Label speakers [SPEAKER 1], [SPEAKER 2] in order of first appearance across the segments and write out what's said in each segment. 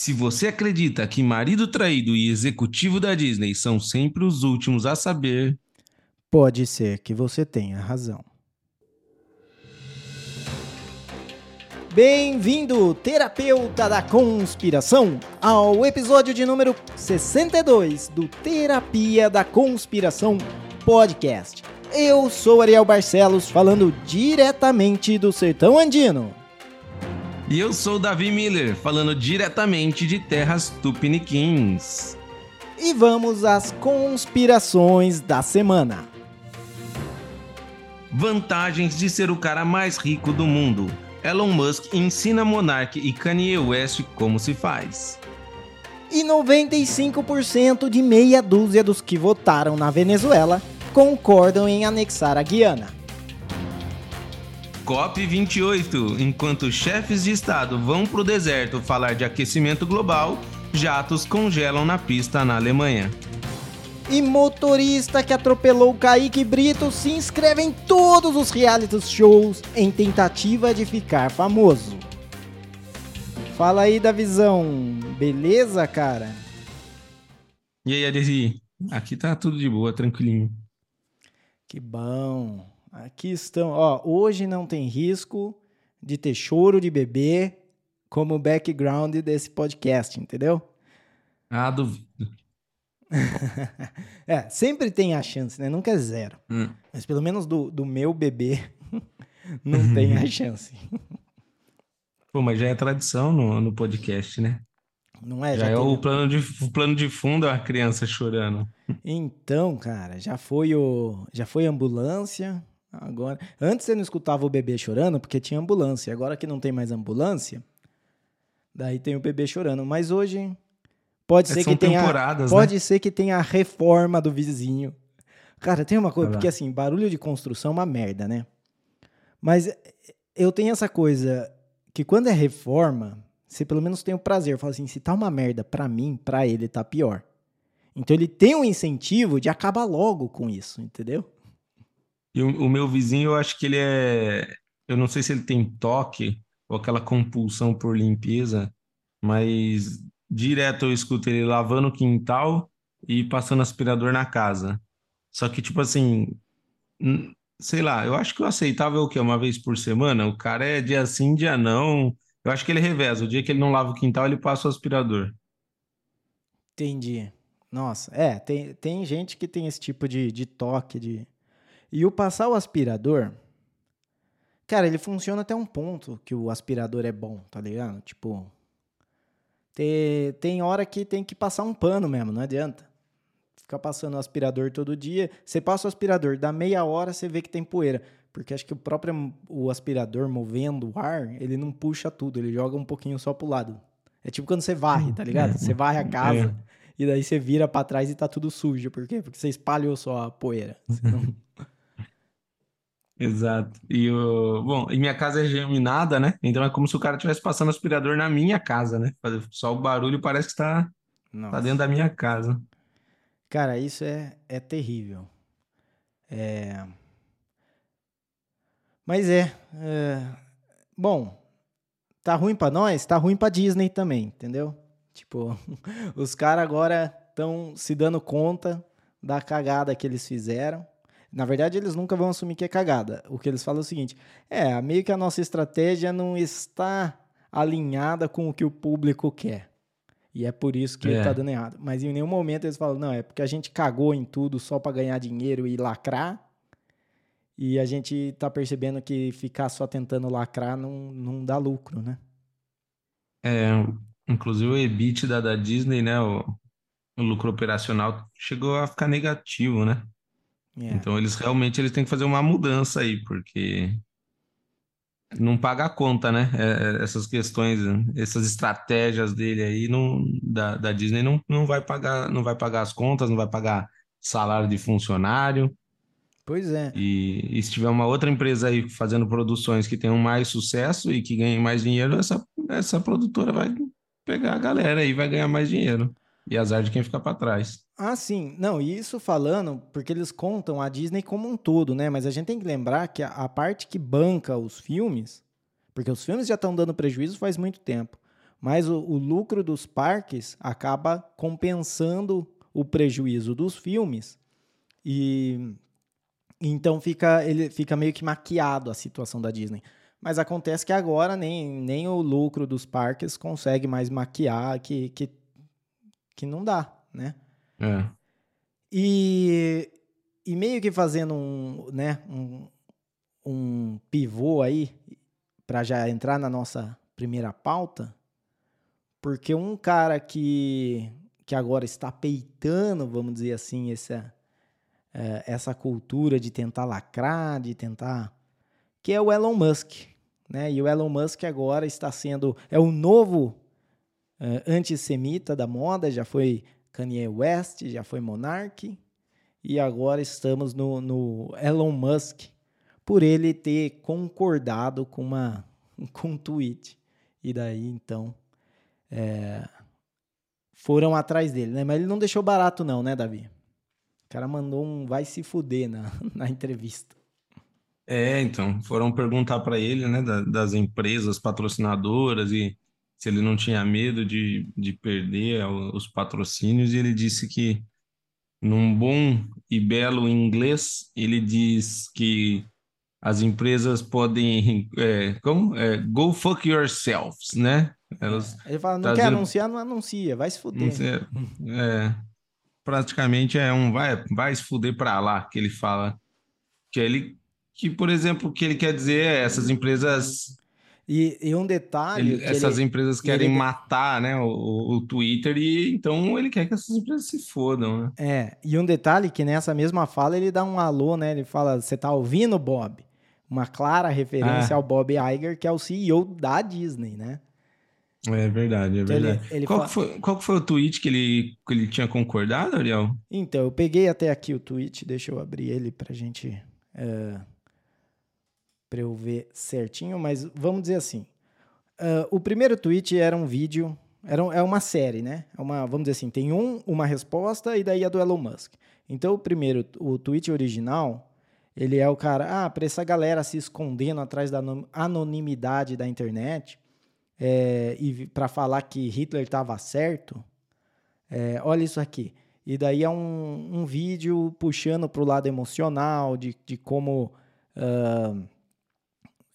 [SPEAKER 1] Se você acredita que marido traído e executivo da Disney são sempre os últimos a saber,
[SPEAKER 2] Pode ser que você tenha razão. Bem-vindo, terapeuta da conspiração, ao episódio de número 62 do Terapia da Conspiração Podcast. Eu sou Ariel Barcelos, falando diretamente do sertão andino.
[SPEAKER 1] E eu sou Davi Miller, falando diretamente de terras tupiniquins.
[SPEAKER 2] E vamos às conspirações da semana.
[SPEAKER 1] Vantagens de ser o cara mais rico do mundo. Elon Musk ensina Monark e Kanye West como se faz.
[SPEAKER 2] E 95% de meia dúzia dos que votaram na Venezuela concordam em anexar a Guiana.
[SPEAKER 1] COP28. Enquanto chefes de estado vão pro deserto falar de aquecimento global, jatos congelam na pista na Alemanha.
[SPEAKER 2] E motorista que atropelou Kaique Brito se inscreve em todos os reality shows em tentativa de ficar famoso. Fala aí da visão, beleza, cara?
[SPEAKER 1] E aí, Adesi? Aqui tá tudo de boa, tranquilinho.
[SPEAKER 2] Que bom. Aqui estão. Ó, hoje não tem risco de ter choro de bebê como background desse podcast, entendeu?
[SPEAKER 1] Ah, duvido.
[SPEAKER 2] é, sempre tem a chance, né? Nunca é zero.
[SPEAKER 1] Hum.
[SPEAKER 2] Mas pelo menos do, do meu bebê não tem a chance.
[SPEAKER 1] Pô, mas já é tradição no, no podcast, né?
[SPEAKER 2] Não é?
[SPEAKER 1] Já,
[SPEAKER 2] Já
[SPEAKER 1] é o
[SPEAKER 2] teve-
[SPEAKER 1] plano, de, o plano de fundo é a criança chorando.
[SPEAKER 2] Então, cara, já foi o. Já foi a ambulância. Agora. Antes você não escutava o bebê chorando porque tinha ambulância. Agora que não tem mais ambulância, daí tem o bebê chorando. Mas hoje pode
[SPEAKER 1] É,
[SPEAKER 2] ser que tenha.
[SPEAKER 1] temporadas,
[SPEAKER 2] Pode ser que tenha a reforma do vizinho. Cara, tem uma coisa, porque assim, barulho de construção é uma merda, né? Mas eu tenho essa coisa que quando é reforma, você pelo menos tem o prazer. Fala assim, se tá uma merda pra mim, pra ele tá pior. Então ele tem um incentivo de acabar logo com isso, entendeu?
[SPEAKER 1] E o, o meu vizinho, eu acho que ele é. Eu não sei se ele tem toque ou aquela compulsão por limpeza, mas direto eu escuto ele lavando o quintal e passando aspirador na casa. Só que, tipo assim, sei lá, eu acho que o aceitável é o quê? Uma vez por semana? O cara é dia sim, dia não. Eu acho que ele reveza. O dia que ele não lava o quintal, ele passa o aspirador.
[SPEAKER 2] Entendi. Nossa, é, tem, tem gente que tem esse tipo de, de toque de. E o passar o aspirador. Cara, ele funciona até um ponto que o aspirador é bom, tá ligado? Tipo. Tem, tem hora que tem que passar um pano mesmo, não adianta. Ficar passando o aspirador todo dia. Você passa o aspirador, dá meia hora, você vê que tem poeira. Porque acho que o próprio o aspirador movendo o ar, ele não puxa tudo, ele joga um pouquinho só pro lado. É tipo quando você varre, tá ligado? Você varre a casa. E daí você vira pra trás e tá tudo sujo. Por quê? Porque você espalhou só a poeira. Não-
[SPEAKER 1] Exato. E o, bom, e minha casa é geminada, né? Então é como se o cara estivesse passando aspirador na minha casa, né? Só o barulho parece que tá
[SPEAKER 2] Nossa.
[SPEAKER 1] dentro da minha casa.
[SPEAKER 2] Cara, isso é, é terrível. É... Mas é, é, Bom, tá ruim pra nós, tá ruim pra Disney também, entendeu? Tipo, os caras agora estão se dando conta da cagada que eles fizeram. Na verdade, eles nunca vão assumir que é cagada. O que eles falam é o seguinte: é, meio que a nossa estratégia não está alinhada com o que o público quer. E é por isso que
[SPEAKER 1] É.
[SPEAKER 2] tá dando errado. Mas em nenhum momento eles falam, não, é porque a gente cagou em tudo só pra ganhar dinheiro e lacrar. E a gente tá percebendo que ficar só tentando lacrar não, não dá lucro, né?
[SPEAKER 1] É, inclusive o EBITDA da Disney, né? O, o lucro operacional chegou a ficar negativo, né?
[SPEAKER 2] É.
[SPEAKER 1] Então eles realmente eles têm que fazer uma mudança aí, porque não paga a conta, né? É, essas questões, essas estratégias dele aí não, da, da Disney não, não vai pagar, não vai pagar as contas, não vai pagar salário de funcionário.
[SPEAKER 2] Pois é.
[SPEAKER 1] E, e se tiver uma outra empresa aí fazendo produções que tenham mais sucesso e que ganhem mais dinheiro, essa, essa produtora vai pegar a galera aí, vai ganhar mais dinheiro. E azar de quem ficar para trás.
[SPEAKER 2] Ah, sim. Não, e isso falando, porque eles contam a Disney como um todo, né? Mas a gente tem que lembrar que a, a parte que banca os filmes, porque os filmes já estão dando prejuízo faz muito tempo. mas o, o lucro dos parques acaba compensando o prejuízo dos filmes e então fica ele fica meio que maquiado a situação da Disney. Mas acontece que agora nem, nem o lucro dos parques consegue mais maquiar que, que, que não dá, né?
[SPEAKER 1] É.
[SPEAKER 2] E, e meio que fazendo um, né, um, um pivô aí, para já entrar na nossa primeira pauta, porque um cara que, que agora está peitando, vamos dizer assim, essa, é, essa cultura de tentar lacrar, de tentar. que é o Elon Musk. Né? E o Elon Musk agora está sendo. é o novo é, antissemita da moda, já foi Kanye West, já foi Monarch, e agora estamos no, no Elon Musk por ele ter concordado com, uma, com um tweet. E daí, então, é, foram atrás dele, né? Mas ele não deixou barato não, né, Davi? O cara mandou um vai se fuder na, na entrevista.
[SPEAKER 1] É, então, foram perguntar para ele, né, das empresas patrocinadoras e se ele não tinha medo de, de perder os patrocínios, e ele disse que, num bom e belo inglês, ele diz que as empresas podem, é, como? É, go fuck yourselves, né?
[SPEAKER 2] Elas é. Ele fala, não quer anunciar, não anuncia, vai se fuder.
[SPEAKER 1] É, praticamente é um vai, vai se fuder para lá, que ele fala. Que ele, que por exemplo, o que ele quer dizer é essas empresas
[SPEAKER 2] e, e um detalhe.
[SPEAKER 1] Ele, essas ele, empresas querem ele... matar né, o, o Twitter e então ele quer que essas empresas se fodam. Né?
[SPEAKER 2] É, e um detalhe que nessa mesma fala ele dá um alô, né? Ele fala: Você tá ouvindo, Bob? Uma clara referência ah. ao Bob Iger, que é o CEO da Disney, né?
[SPEAKER 1] É verdade, é verdade. Ele, ele qual, fala... foi, qual foi o tweet que ele, que ele tinha concordado, Ariel?
[SPEAKER 2] Então, eu peguei até aqui o tweet, deixa eu abrir ele pra gente. Uh para eu ver certinho, mas vamos dizer assim. Uh, o primeiro tweet era um vídeo, era um, é uma série, né? É uma, vamos dizer assim, tem um, uma resposta e daí a do Elon Musk. Então, o primeiro, o tweet original, ele é o cara, ah, para essa galera se escondendo atrás da anonimidade da internet é, e para falar que Hitler estava certo, é, olha isso aqui. E daí é um, um vídeo puxando para o lado emocional, de, de como uh,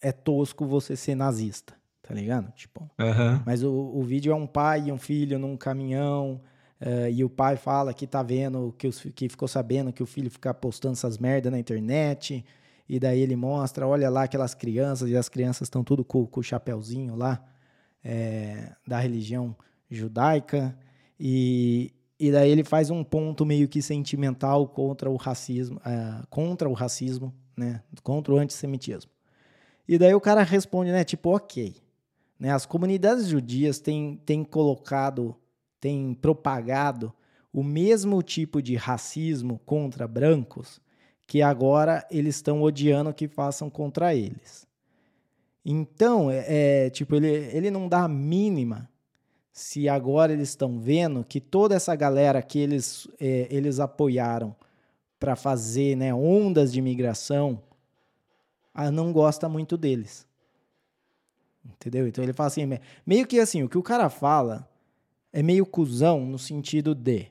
[SPEAKER 2] é tosco você ser nazista, tá ligado? Tipo,
[SPEAKER 1] uhum.
[SPEAKER 2] mas o, o vídeo é um pai e um filho num caminhão uh, e o pai fala que tá vendo, que, os, que ficou sabendo que o filho fica postando essas merda na internet e daí ele mostra, olha lá aquelas crianças e as crianças estão tudo com, com o chapéuzinho lá é, da religião judaica e, e daí ele faz um ponto meio que sentimental contra o racismo, uh, contra o racismo, né, contra o antissemitismo. E daí o cara responde, né? Tipo, ok. Né, as comunidades judias têm, têm colocado, têm propagado o mesmo tipo de racismo contra brancos que agora eles estão odiando que façam contra eles. Então, é, é, tipo, ele, ele não dá a mínima se agora eles estão vendo que toda essa galera que eles, é, eles apoiaram para fazer né, ondas de imigração não gosta muito deles. Entendeu? Então ele fala assim, meio que assim, o que o cara fala é meio cuzão no sentido de,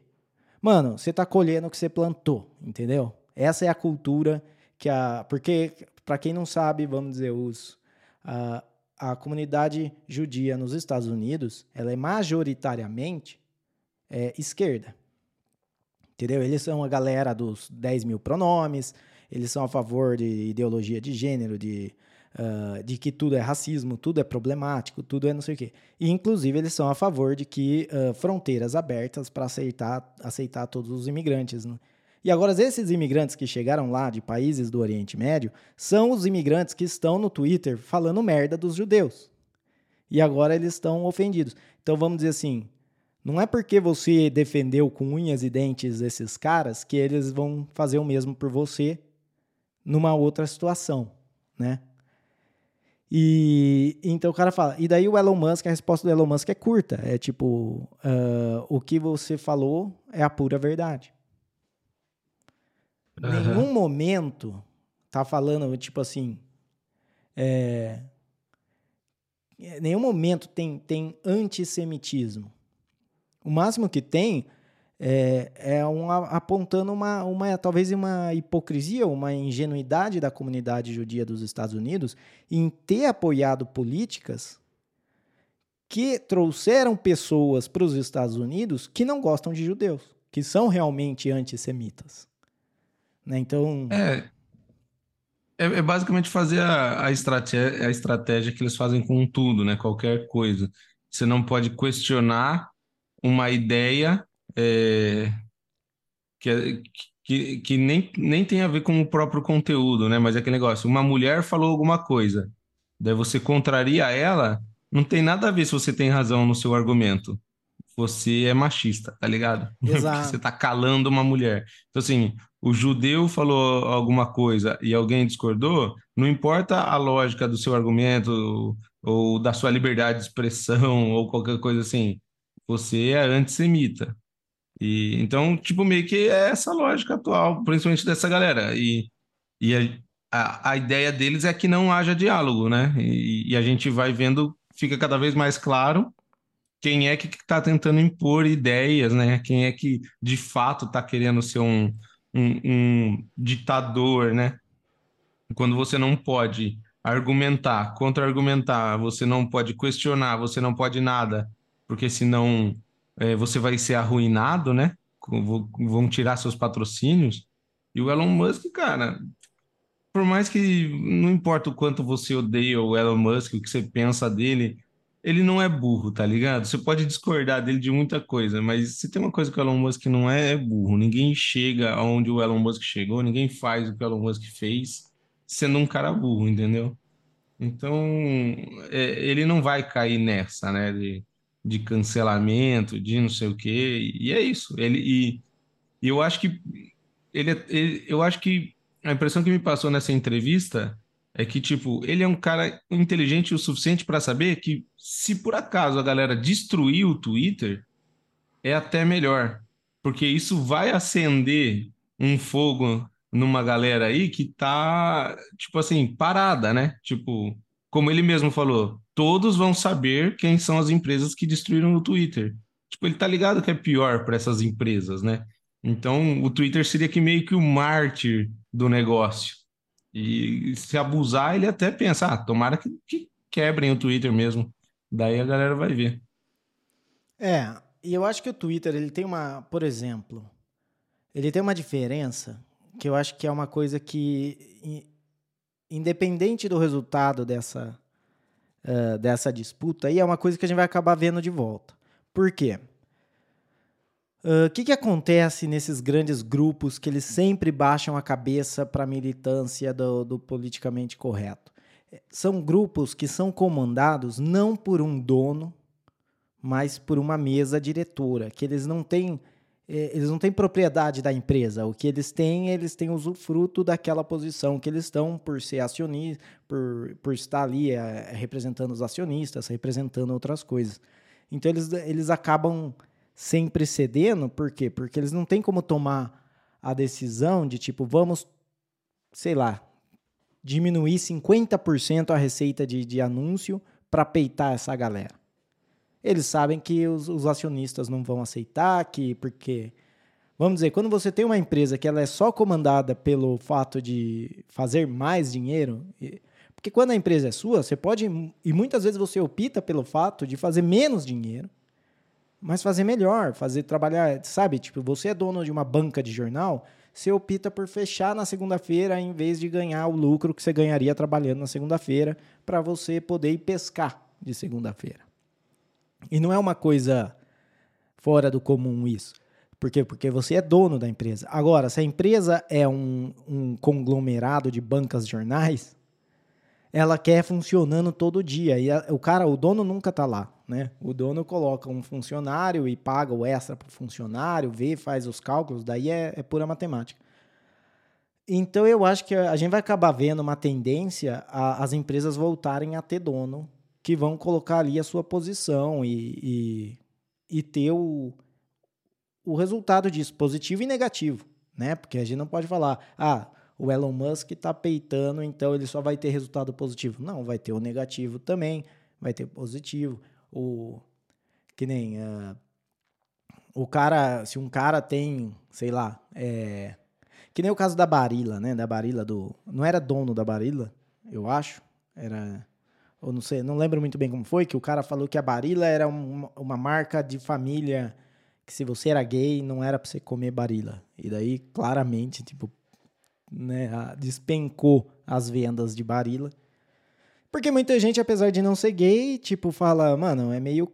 [SPEAKER 2] mano, você tá colhendo o que você plantou, entendeu? Essa é a cultura que a, porque para quem não sabe, vamos dizer, os a, a comunidade judia nos Estados Unidos, ela é majoritariamente é, esquerda. Entendeu? Eles são a galera dos 10 mil pronomes, eles são a favor de ideologia de gênero, de, uh, de que tudo é racismo, tudo é problemático, tudo é não sei o quê. E, inclusive, eles são a favor de que uh, fronteiras abertas para aceitar, aceitar todos os imigrantes. Né? E agora, esses imigrantes que chegaram lá de países do Oriente Médio são os imigrantes que estão no Twitter falando merda dos judeus. E agora eles estão ofendidos. Então, vamos dizer assim, não é porque você defendeu com unhas e dentes esses caras que eles vão fazer o mesmo por você numa outra situação, né? E então o cara fala, e daí o Elon Musk, a resposta do Elon Musk é curta, é tipo, uh, o que você falou é a pura verdade. Uhum. Nenhum momento tá falando, tipo assim, é, em nenhum momento tem, tem antissemitismo. O máximo que tem é, é um, apontando uma, uma, talvez uma hipocrisia, uma ingenuidade da comunidade judia dos Estados Unidos em ter apoiado políticas que trouxeram pessoas para os Estados Unidos que não gostam de judeus, que são realmente antissemitas. Né? Então.
[SPEAKER 1] É, é, é, basicamente fazer a, a, estratégia, a estratégia que eles fazem com tudo, né? Qualquer coisa. Você não pode questionar uma ideia é, que, é, que, que nem, nem tem a ver com o próprio conteúdo, né? Mas é aquele negócio, uma mulher falou alguma coisa, daí você contraria ela, não tem nada a ver se você tem razão no seu argumento. Você é machista, tá ligado?
[SPEAKER 2] Exato.
[SPEAKER 1] você tá calando uma mulher. Então, assim, o judeu falou alguma coisa e alguém discordou, não importa a lógica do seu argumento ou da sua liberdade de expressão ou qualquer coisa assim, você é antissemita. E, então, tipo, meio que é essa lógica atual, principalmente dessa galera. E, e a, a, a ideia deles é que não haja diálogo, né? E, e a gente vai vendo, fica cada vez mais claro quem é que está tentando impor ideias, né? Quem é que de fato está querendo ser um, um, um ditador, né? Quando você não pode argumentar, contra-argumentar, você não pode questionar, você não pode nada, porque senão é, você vai ser arruinado, né? Vão tirar seus patrocínios. E o Elon Musk, cara, por mais que não importa o quanto você odeia o Elon Musk, o que você pensa dele, ele não é burro, tá ligado? Você pode discordar dele de muita coisa, mas se tem uma coisa que o Elon Musk não é, é burro. Ninguém chega aonde o Elon Musk chegou, ninguém faz o que o Elon Musk fez sendo um cara burro, entendeu? Então, é, ele não vai cair nessa, né? De, de cancelamento, de não sei o quê, e é isso. Ele e, eu acho que ele, ele, eu acho que a impressão que me passou nessa entrevista é que tipo, ele é um cara inteligente o suficiente para saber que se por acaso a galera destruir o Twitter, é até melhor, porque isso vai acender um fogo numa galera aí que tá, tipo assim, parada, né? Tipo, como ele mesmo falou, todos vão saber quem são as empresas que destruíram o Twitter. Tipo, ele tá ligado que é pior para essas empresas, né? Então, o Twitter seria que meio que o mártir do negócio. E se abusar, ele até pensa, ah, tomara que, que quebrem o Twitter mesmo. Daí a galera vai ver.
[SPEAKER 2] É, e eu acho que o Twitter, ele tem uma, por exemplo, ele tem uma diferença que eu acho que é uma coisa que, independente do resultado dessa, uh, dessa disputa, aí é uma coisa que a gente vai acabar vendo de volta. Por quê? O uh, que, que acontece nesses grandes grupos que eles sempre baixam a cabeça para a militância do, do politicamente correto? São grupos que são comandados não por um dono, mas por uma mesa diretora, que eles não têm eles não têm propriedade da empresa. O que eles têm, eles têm usufruto daquela posição que eles estão por ser acionista, por, por estar ali é, representando os acionistas, representando outras coisas. Então eles, eles acabam sempre cedendo, por quê? Porque eles não têm como tomar a decisão de tipo, vamos, sei lá, diminuir 50% a receita de, de anúncio para peitar essa galera eles sabem que os, os, acionistas não vão aceitar, que porque vamos dizer, quando você tem uma empresa que ela é só comandada pelo fato de fazer mais dinheiro, porque quando a empresa é sua, você pode e muitas vezes você opta pelo fato de fazer menos dinheiro, mas fazer melhor, fazer trabalhar, sabe? Tipo, você é dono de uma banca de jornal, você opta por fechar na segunda-feira em vez de ganhar o lucro que você ganharia trabalhando na segunda-feira para você poder ir pescar de segunda-feira. E não é uma coisa fora do comum isso. Por quê? Porque você é dono da empresa. Agora, se a empresa é um, um conglomerado de bancas jornais, ela quer funcionando todo dia. E a, o cara, o dono nunca está lá. Né? O dono coloca um funcionário e paga o extra para o funcionário, vê, faz os cálculos, daí é, é pura matemática. Então eu acho que a gente vai acabar vendo uma tendência a, as empresas voltarem a ter dono que vão colocar ali a sua posição e, e, e ter o, o resultado disso, positivo e negativo, né? Porque a gente não pode falar, ah, o Elon Musk está peitando, então ele só vai ter resultado positivo. Não, vai ter o negativo também. vai ter positivo. O, que nem uh, o cara, se um cara tem, sei lá, é, que nem o caso da Barilla, né? Da Barilla do, não era dono da Barilla, eu acho, era ou não sei, não lembro muito bem como foi, que o cara falou que a Barilla era uma, uma marca de família que se você era gay não era para você comer Barilla. E daí claramente, tipo, né, despencou as vendas de Barilla. Porque muita gente, apesar de não ser gay, tipo, fala, mano, é meio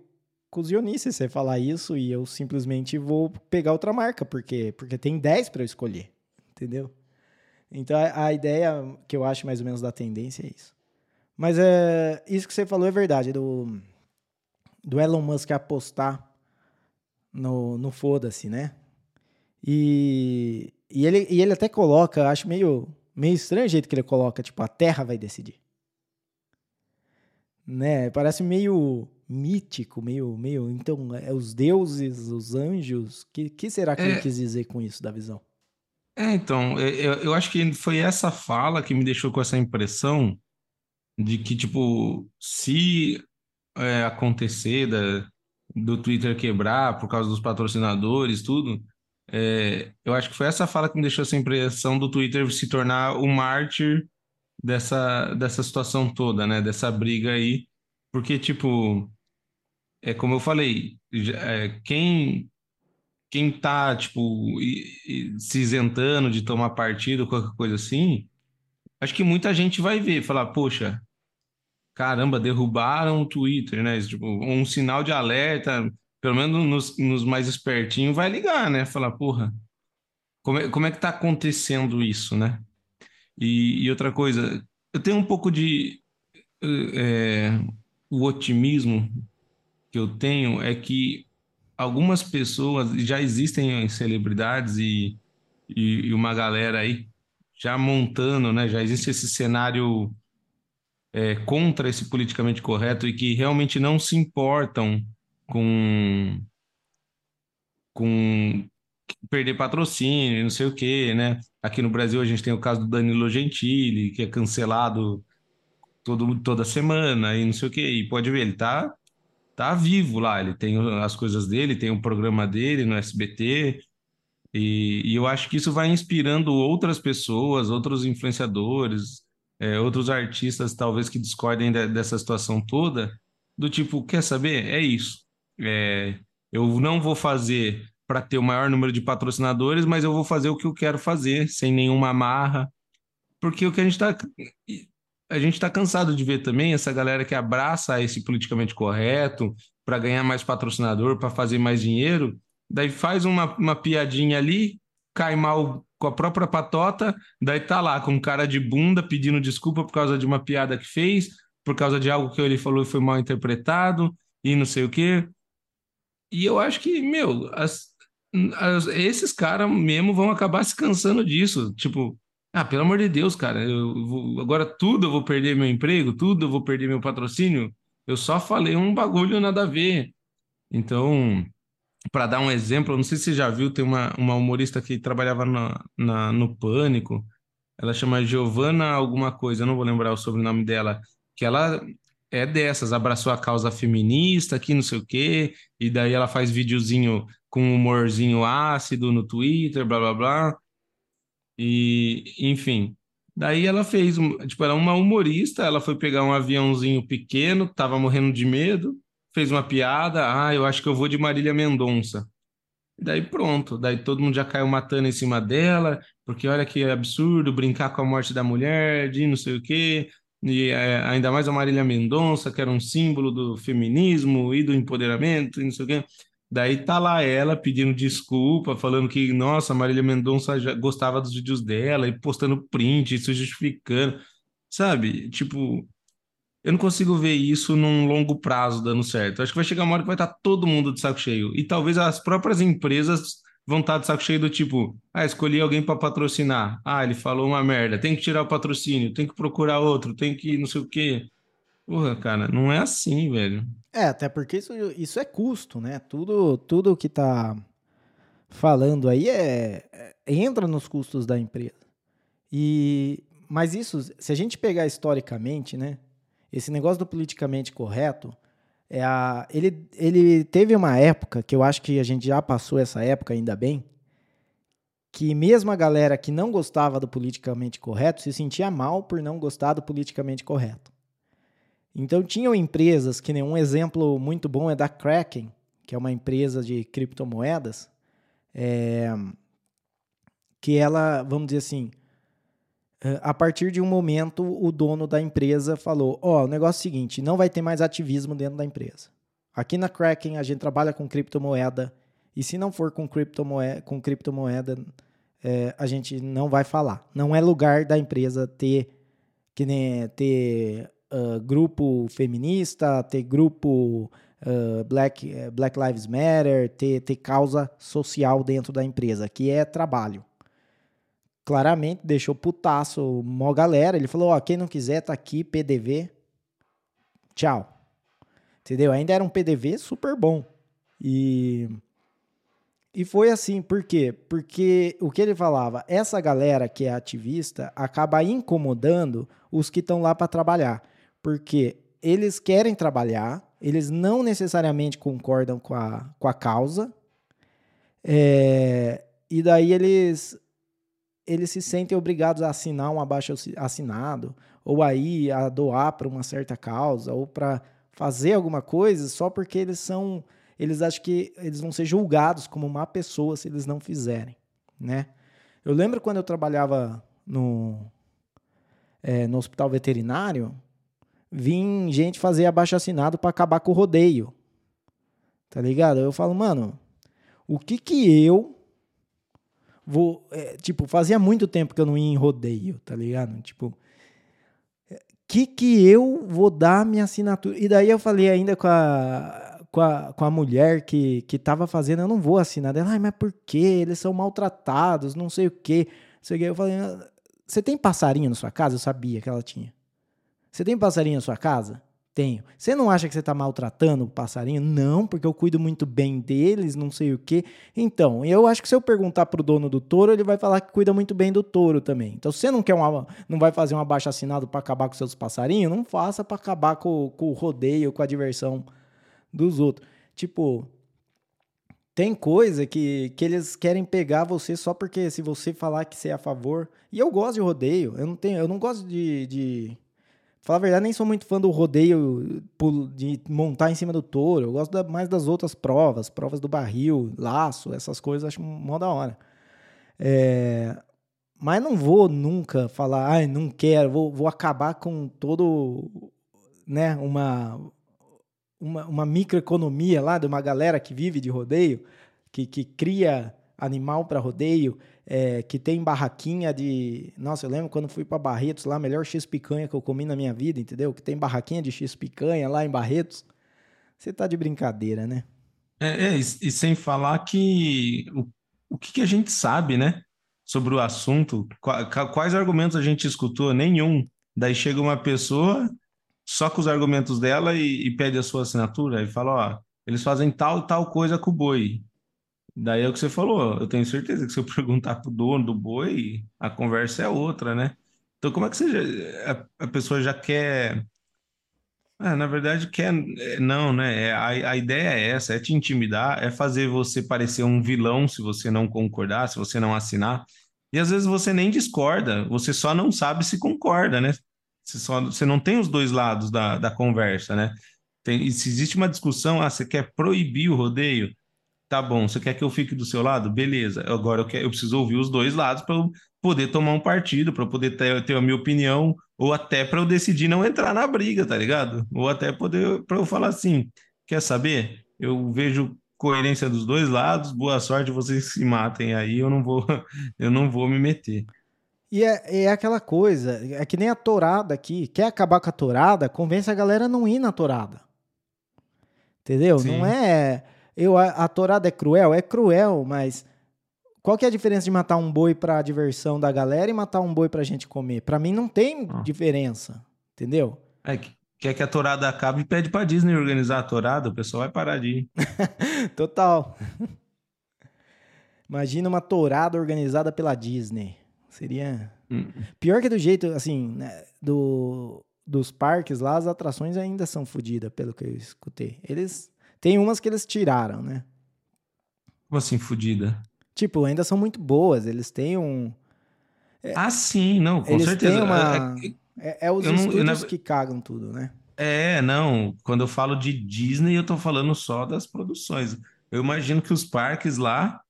[SPEAKER 2] cozionice você falar isso e eu simplesmente vou pegar outra marca, porque porque tem 10 para eu escolher, entendeu? Então a, a, ideia que eu acho mais ou menos da tendência é isso. Mas é, isso que você falou é verdade, do, do Elon Musk apostar no, no foda-se, né? E, e, ele, e ele até coloca, acho meio, meio estranho o jeito que ele coloca, tipo, a Terra vai decidir. Né? Parece meio mítico, meio, meio. Então, é os deuses, os anjos. que, que será que é, ele quis dizer com isso da visão?
[SPEAKER 1] É, então, eu, eu acho que foi essa fala que me deixou com essa impressão de que, tipo, se é, acontecer da, do Twitter quebrar por causa dos patrocinadores, tudo, é, eu acho que foi essa fala que me deixou essa impressão do Twitter se tornar o mártir dessa, dessa situação toda, né? Dessa briga aí. Porque, tipo, é como eu falei, é, quem quem tá, tipo, se isentando de tomar partido, qualquer coisa assim, acho que muita gente vai ver, falar, poxa, caramba, derrubaram o Twitter, né? Tipo, um sinal de alerta, pelo menos nos, nos mais espertinhos, vai ligar, né? Falar, porra, como é, como é que tá acontecendo isso, né? E, e outra coisa, eu tenho um pouco de. É, o otimismo que eu tenho é que algumas pessoas já existem celebridades e, e, e uma galera aí já montando, né? Já existe esse cenário é, contra esse politicamente correto e que realmente não se importam com com perder patrocínio, não sei o quê, né? Aqui no Brasil a gente tem o caso do Danilo Gentili, que é cancelado todo, toda semana e não sei o quê. E pode ver, ele tá, tá vivo lá, ele tem as coisas dele, tem o programa dele no SBT. E, e eu acho que isso vai inspirando outras pessoas, outros influenciadores, é, outros artistas talvez que discordem de, dessa situação toda, do tipo, quer saber? É isso. É, eu não vou fazer para ter o maior número de patrocinadores, mas eu vou fazer o que eu quero fazer, sem nenhuma amarra, porque o que a gente está a gente está cansado de ver também essa galera que abraça esse politicamente correto para ganhar mais patrocinador, para fazer mais dinheiro, daí faz uma, uma piadinha ali, cai mal com a própria patota, daí tá lá com cara de bunda pedindo desculpa por causa de uma piada que fez, por causa de algo que ele falou e foi mal interpretado e não sei o quê. E eu acho que, meu, as, as, esses caras mesmo vão acabar se cansando disso. Tipo, ah, pelo amor de Deus, cara, eu vou, agora tudo eu vou perder meu emprego, tudo eu vou perder meu patrocínio. Eu só falei um bagulho nada a ver. Então, para dar um exemplo, não sei se você já viu, tem uma, uma humorista que trabalhava na, na, no Pânico, ela chama Giovanna alguma coisa, eu não vou lembrar o sobrenome dela, que ela é dessas, abraçou a causa feminista aqui, não sei o quê, e daí ela faz videozinho com um humorzinho ácido no Twitter, blá blá blá. E, enfim. Daí ela fez, tipo, ela é uma humorista, ela foi pegar um aviãozinho pequeno, tava morrendo de medo, fez uma piada, ah, eu acho que eu vou de Marília Mendonça. Daí pronto, daí todo mundo já caiu matando em cima dela, porque olha que absurdo brincar com a morte da mulher, de não sei o quê, e é, ainda mais a Marília Mendonça, que era um símbolo do feminismo e do empoderamento, e não sei o quê. Daí tá lá ela pedindo desculpa, falando que, nossa, Marília Mendonça já gostava dos vídeos dela, e postando print, se justificando, sabe? Tipo, eu não consigo ver isso num longo prazo dando certo. Acho que vai chegar uma hora que vai estar todo mundo de saco cheio. E talvez as próprias empresas vão estar de saco cheio do tipo, ah, escolhi alguém para patrocinar. Ah, ele falou uma merda, tem que tirar o patrocínio, tem que procurar outro, tem que não sei o quê. Porra, cara, não é assim, velho.
[SPEAKER 2] É, até porque isso, isso é custo, né? Tudo, tudo que tá falando aí é, é entra nos custos da empresa. E mas isso, se a gente pegar historicamente, né? Esse negócio do politicamente correto, é a, ele, ele teve uma época, que eu acho que a gente já passou essa época, ainda bem, que mesmo a galera que não gostava do politicamente correto se sentia mal por não gostar do politicamente correto. Então tinham empresas, que nem um exemplo muito bom é da Kraken, que é uma empresa de criptomoedas, é, que ela, vamos dizer assim, a partir de um momento o dono da empresa falou: Ó, oh, o negócio é o seguinte, não vai ter mais ativismo dentro da empresa. Aqui na Kraken a gente trabalha com criptomoeda e se não for com criptomoeda, com criptomoeda é, a gente não vai falar. Não é lugar da empresa ter que nem ter uh, grupo feminista, ter grupo uh, Black, Black Lives Matter, ter, ter causa social dentro da empresa, que é trabalho. Claramente deixou putaço mó galera. Ele falou: ó, quem não quiser tá aqui, PDV. Tchau. Entendeu? Ainda era um PDV super bom. E e foi assim, por quê? Porque o que ele falava, essa galera que é ativista acaba incomodando os que estão lá para trabalhar, porque eles querem trabalhar, eles não necessariamente concordam com a, com a causa, é, e daí eles, eles se sentem obrigados a assinar um abaixo assinado, ou aí a doar para uma certa causa, ou para fazer alguma coisa só porque eles são eles acham que eles vão ser julgados como má pessoa se eles não fizerem, né? Eu lembro quando eu trabalhava no, é, no hospital veterinário, vim gente fazer abaixo assinado para acabar com o rodeio, tá ligado? Eu falo, mano, o que que eu vou, é, tipo, fazia muito tempo que eu não ia em rodeio, tá ligado? Tipo, é, que que eu vou dar minha assinatura? E daí eu falei ainda com a com a, com a mulher que, que tava fazendo, eu não vou assinar. Ela, ai, mas por quê? Eles são maltratados, não sei o quê. Eu falei, você tem passarinho na sua casa? Eu sabia que ela tinha. Você tem passarinho na sua casa? Tenho. Você não acha que você está maltratando o passarinho? Não, porque eu cuido muito bem deles, não sei o quê. Então, eu acho que se eu perguntar pro dono do touro, ele vai falar que cuida muito bem do touro também. Então, você não quer uma, não vai fazer um abaixo assinado para acabar com seus passarinhos, não faça para acabar com, com o rodeio, com a diversão dos outros. Tipo, tem coisa que, que eles querem pegar você só porque se você falar que você é a favor. E eu gosto de rodeio. Eu não tenho, eu não gosto de, de falar a verdade, nem sou muito fã do rodeio de montar em cima do touro. Eu gosto mais das outras provas, provas do barril, laço, essas coisas, acho mó da hora. É, mas não vou nunca falar, ai, não quero, vou, vou acabar com todo, né, uma uma, uma microeconomia lá de uma galera que vive de rodeio, que, que cria animal para rodeio, é, que tem barraquinha de. Nossa, eu lembro quando fui para Barretos lá, melhor X picanha que eu comi na minha vida, entendeu? Que tem barraquinha de X picanha lá em Barretos. Você tá de brincadeira, né?
[SPEAKER 1] É, é e, sem falar que o, o que, que a gente sabe, né? Sobre o assunto, quais argumentos a gente escutou? Nenhum. Daí chega uma pessoa só com os argumentos dela e, e pede a sua assinatura e fala, ó, eles fazem tal tal coisa com o boi. Daí é o que você falou, eu tenho certeza que se eu perguntar pro dono do boi, a conversa é outra, né? Então como é que você já, a, a pessoa já quer ah, na verdade, quer. É, não, né? É, a, a ideia é essa: é te intimidar, é fazer você parecer um vilão se você não concordar, se você não assinar. E às vezes você nem discorda, você só não sabe se concorda, né? Você, só, você não tem os dois lados da, da conversa, né? Tem, se existe uma discussão, ah, você quer proibir o rodeio? Tá bom, você quer que eu fique do seu lado? Beleza. Agora eu, quero, eu preciso ouvir os dois lados para eu poder tomar um partido, para eu poder ter, ter a minha opinião, ou até para eu decidir não entrar na briga, tá ligado? Ou até poder para eu falar assim: quer saber? Eu vejo coerência dos dois lados, boa sorte, vocês se matem aí, eu não vou, eu não vou me meter.
[SPEAKER 2] E é, é aquela coisa, é que nem a tourada aqui. Quer acabar com a tourada, convence a galera a não ir na tourada. Entendeu? Sim. Não é. Eu, a, a tourada é cruel? É cruel, mas qual que é a diferença de matar um boi para diversão da galera e matar um boi pra gente comer? Para mim não tem ah. diferença, entendeu?
[SPEAKER 1] É que quer que a tourada acabe e pede pra Disney organizar a tourada, o pessoal vai parar de ir.
[SPEAKER 2] Total. Imagina uma tourada organizada pela Disney. Seria. Hum. Pior que do jeito, assim, né, do, dos parques lá, as atrações ainda são fodidas, pelo que eu escutei. Eles. Tem umas que eles tiraram, né?
[SPEAKER 1] Como assim, fodida?
[SPEAKER 2] Tipo, ainda são muito boas. Eles têm um.
[SPEAKER 1] Ah, sim, não, com
[SPEAKER 2] eles
[SPEAKER 1] certeza.
[SPEAKER 2] têm uma.
[SPEAKER 1] É- é-
[SPEAKER 2] É, é os
[SPEAKER 1] eu não- eu
[SPEAKER 2] estúdios
[SPEAKER 1] na-
[SPEAKER 2] que cagam tudo, né?
[SPEAKER 1] É, não. Quando eu falo de Disney, eu tô falando só das produções. Eu imagino que os parques lá,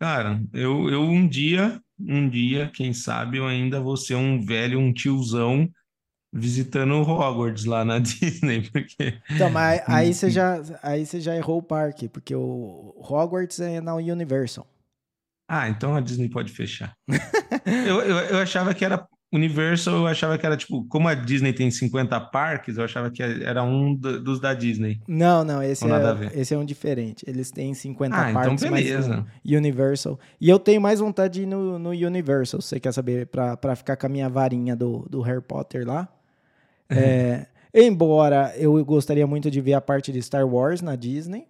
[SPEAKER 1] cara, eu, eu um dia, um dia, quem sabe, eu ainda vou ser um velho, um tiozão visitando o Hogwarts lá na Disney, porque
[SPEAKER 2] Então, mas aí você já, aí você já errou o parque, porque o Hogwarts é na Universal.
[SPEAKER 1] Ah, então a Disney pode fechar. Eu, eu, eu achava que era Universal, eu achava que era tipo, como a Disney tem 50 parques, eu achava que era um dos da Disney.
[SPEAKER 2] Não, não, esse é, esse é um diferente. Eles têm 50
[SPEAKER 1] Ah, então
[SPEAKER 2] parques, mas
[SPEAKER 1] beleza.
[SPEAKER 2] Universal. E eu tenho mais vontade de ir no, no Universal, se você quer saber, pra, pra ficar com a minha varinha do, do Harry Potter lá. É, embora eu gostaria muito de ver a parte de Star Wars na Disney.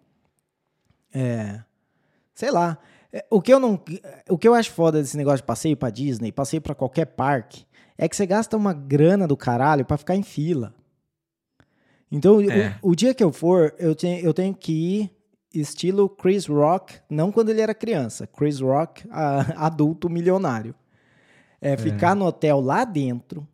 [SPEAKER 2] É, sei lá. É, O que eu não, o que eu acho foda desse negócio de passeio pra Disney, passeio pra qualquer parque, é que você gasta uma grana do caralho pra ficar em fila. Então, o-
[SPEAKER 1] É.
[SPEAKER 2] o, dia que eu for, eu tenho, eu tenho que ir estilo Chris Rock, não quando ele era criança, Chris Rock, a- adulto milionário. É ficar no hotel lá dentro,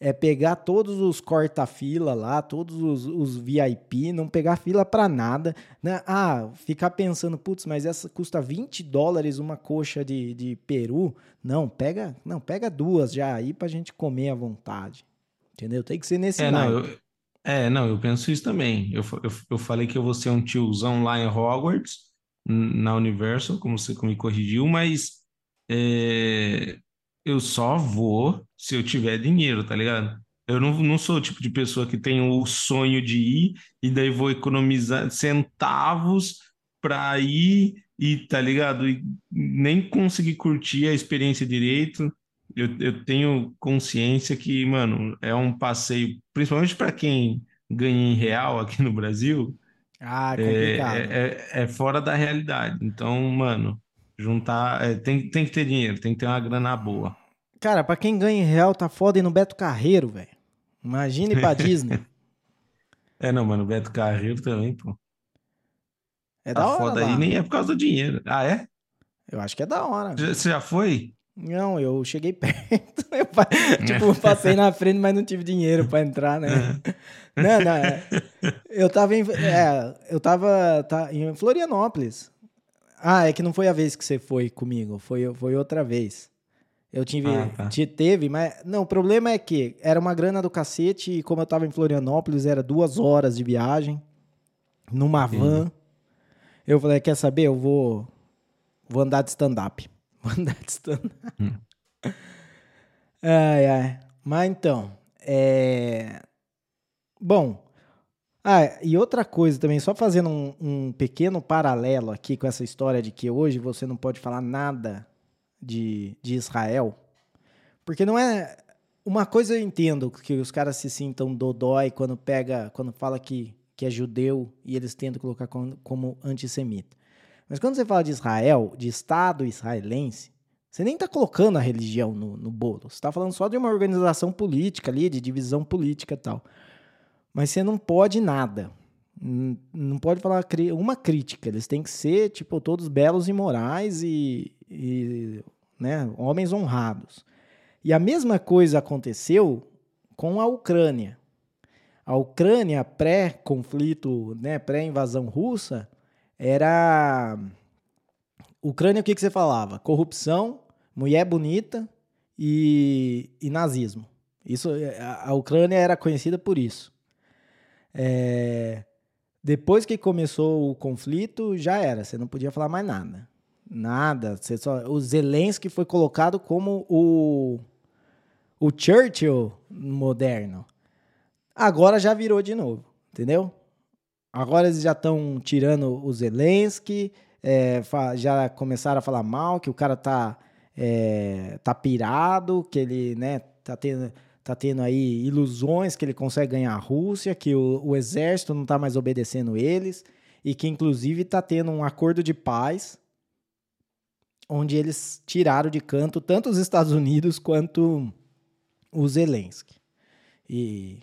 [SPEAKER 2] é pegar todos os corta-fila lá, todos os, os VIP, não pegar fila pra nada. né? Ah, ficar pensando, putz, mas essa custa 20 dólares uma coxa de, de peru. Não, pega, não, pega duas já aí pra gente comer à vontade. Entendeu? Tem que ser nesse
[SPEAKER 1] É, não, eu, é, não, eu penso isso também. Eu, eu, eu falei que eu vou ser um tiozão lá em Hogwarts, na Universal, como você me corrigiu, mas é, eu só vou se eu tiver dinheiro, tá ligado? Eu não, não sou o tipo de pessoa que tem o sonho de ir e daí vou economizar centavos pra ir e, tá ligado? E nem conseguir curtir a experiência direito. Eu, eu tenho consciência que, mano, é um passeio, principalmente para quem ganha em real aqui no Brasil,
[SPEAKER 2] Ah,
[SPEAKER 1] é,
[SPEAKER 2] complicado.
[SPEAKER 1] é, é, é fora da realidade. Então, mano, juntar, é, tem, tem que ter dinheiro, tem que ter uma grana boa.
[SPEAKER 2] Cara, pra quem ganha em real, tá foda ir no Beto Carreiro, velho. Imagina ir pra Disney.
[SPEAKER 1] É, não, mano, Beto Carreiro também, pô.
[SPEAKER 2] É
[SPEAKER 1] Tá
[SPEAKER 2] da hora
[SPEAKER 1] foda
[SPEAKER 2] lá.
[SPEAKER 1] aí, nem é por causa do dinheiro. Ah, é?
[SPEAKER 2] Eu acho que é da hora.
[SPEAKER 1] Já- Você já foi?
[SPEAKER 2] Não, eu cheguei perto. Eu, tipo, passei na frente, mas não tive dinheiro pra entrar, né? Não, não. é. Eu tava em, é, eu tava tá, em Florianópolis. Ah, é que não foi a vez que você foi comigo, foi, foi outra vez. Eu tive,
[SPEAKER 1] Ah, tá.
[SPEAKER 2] te- teve, mas não, o problema é que era uma grana do cacete e como eu tava em Florianópolis, era duas horas de viagem numa
[SPEAKER 1] Entendi.
[SPEAKER 2] van. Eu falei, quer saber? Eu vou, vou andar de stand-up. Vou andar de stand-up.
[SPEAKER 1] Hum.
[SPEAKER 2] Ai, ai. Mas então, é... Bom, ah, e outra coisa também, só fazendo um, um pequeno paralelo aqui com essa história de que hoje você não pode falar nada de, de Israel, porque não é... Uma coisa eu entendo, que os caras se sintam dodói quando pega, quando fala que, que é judeu e eles tentam colocar como, como antissemita. Mas quando você fala de Israel, de Estado israelense, você nem está colocando a religião no, no bolo. Você está falando só de uma organização política ali, de divisão política e tal. Mas você não pode nada. Não pode falar uma crítica. Eles têm que ser, tipo, todos belos e morais e, e, né, homens honrados. E a mesma coisa aconteceu com a Ucrânia. A Ucrânia, pré-conflito, né, pré-invasão russa, era. Ucrânia, o que, que você falava? Corrupção, mulher bonita e, e nazismo. Isso, a, a Ucrânia era conhecida por isso. É, depois que começou o conflito, já era. Você não podia falar mais nada. Nada. Você só, o Zelensky foi colocado como o, o Churchill moderno. Agora já virou de novo, entendeu? Agora eles já estão tirando o Zelensky, é, já começaram a falar mal, que o cara tá, é, tá pirado, que ele né, tá, tendo, tá tendo aí ilusões que ele consegue ganhar a Rússia, que o, o exército não tá mais obedecendo eles, e que inclusive tá tendo um acordo de paz, onde eles tiraram de canto tanto os Estados Unidos quanto o Zelensky. E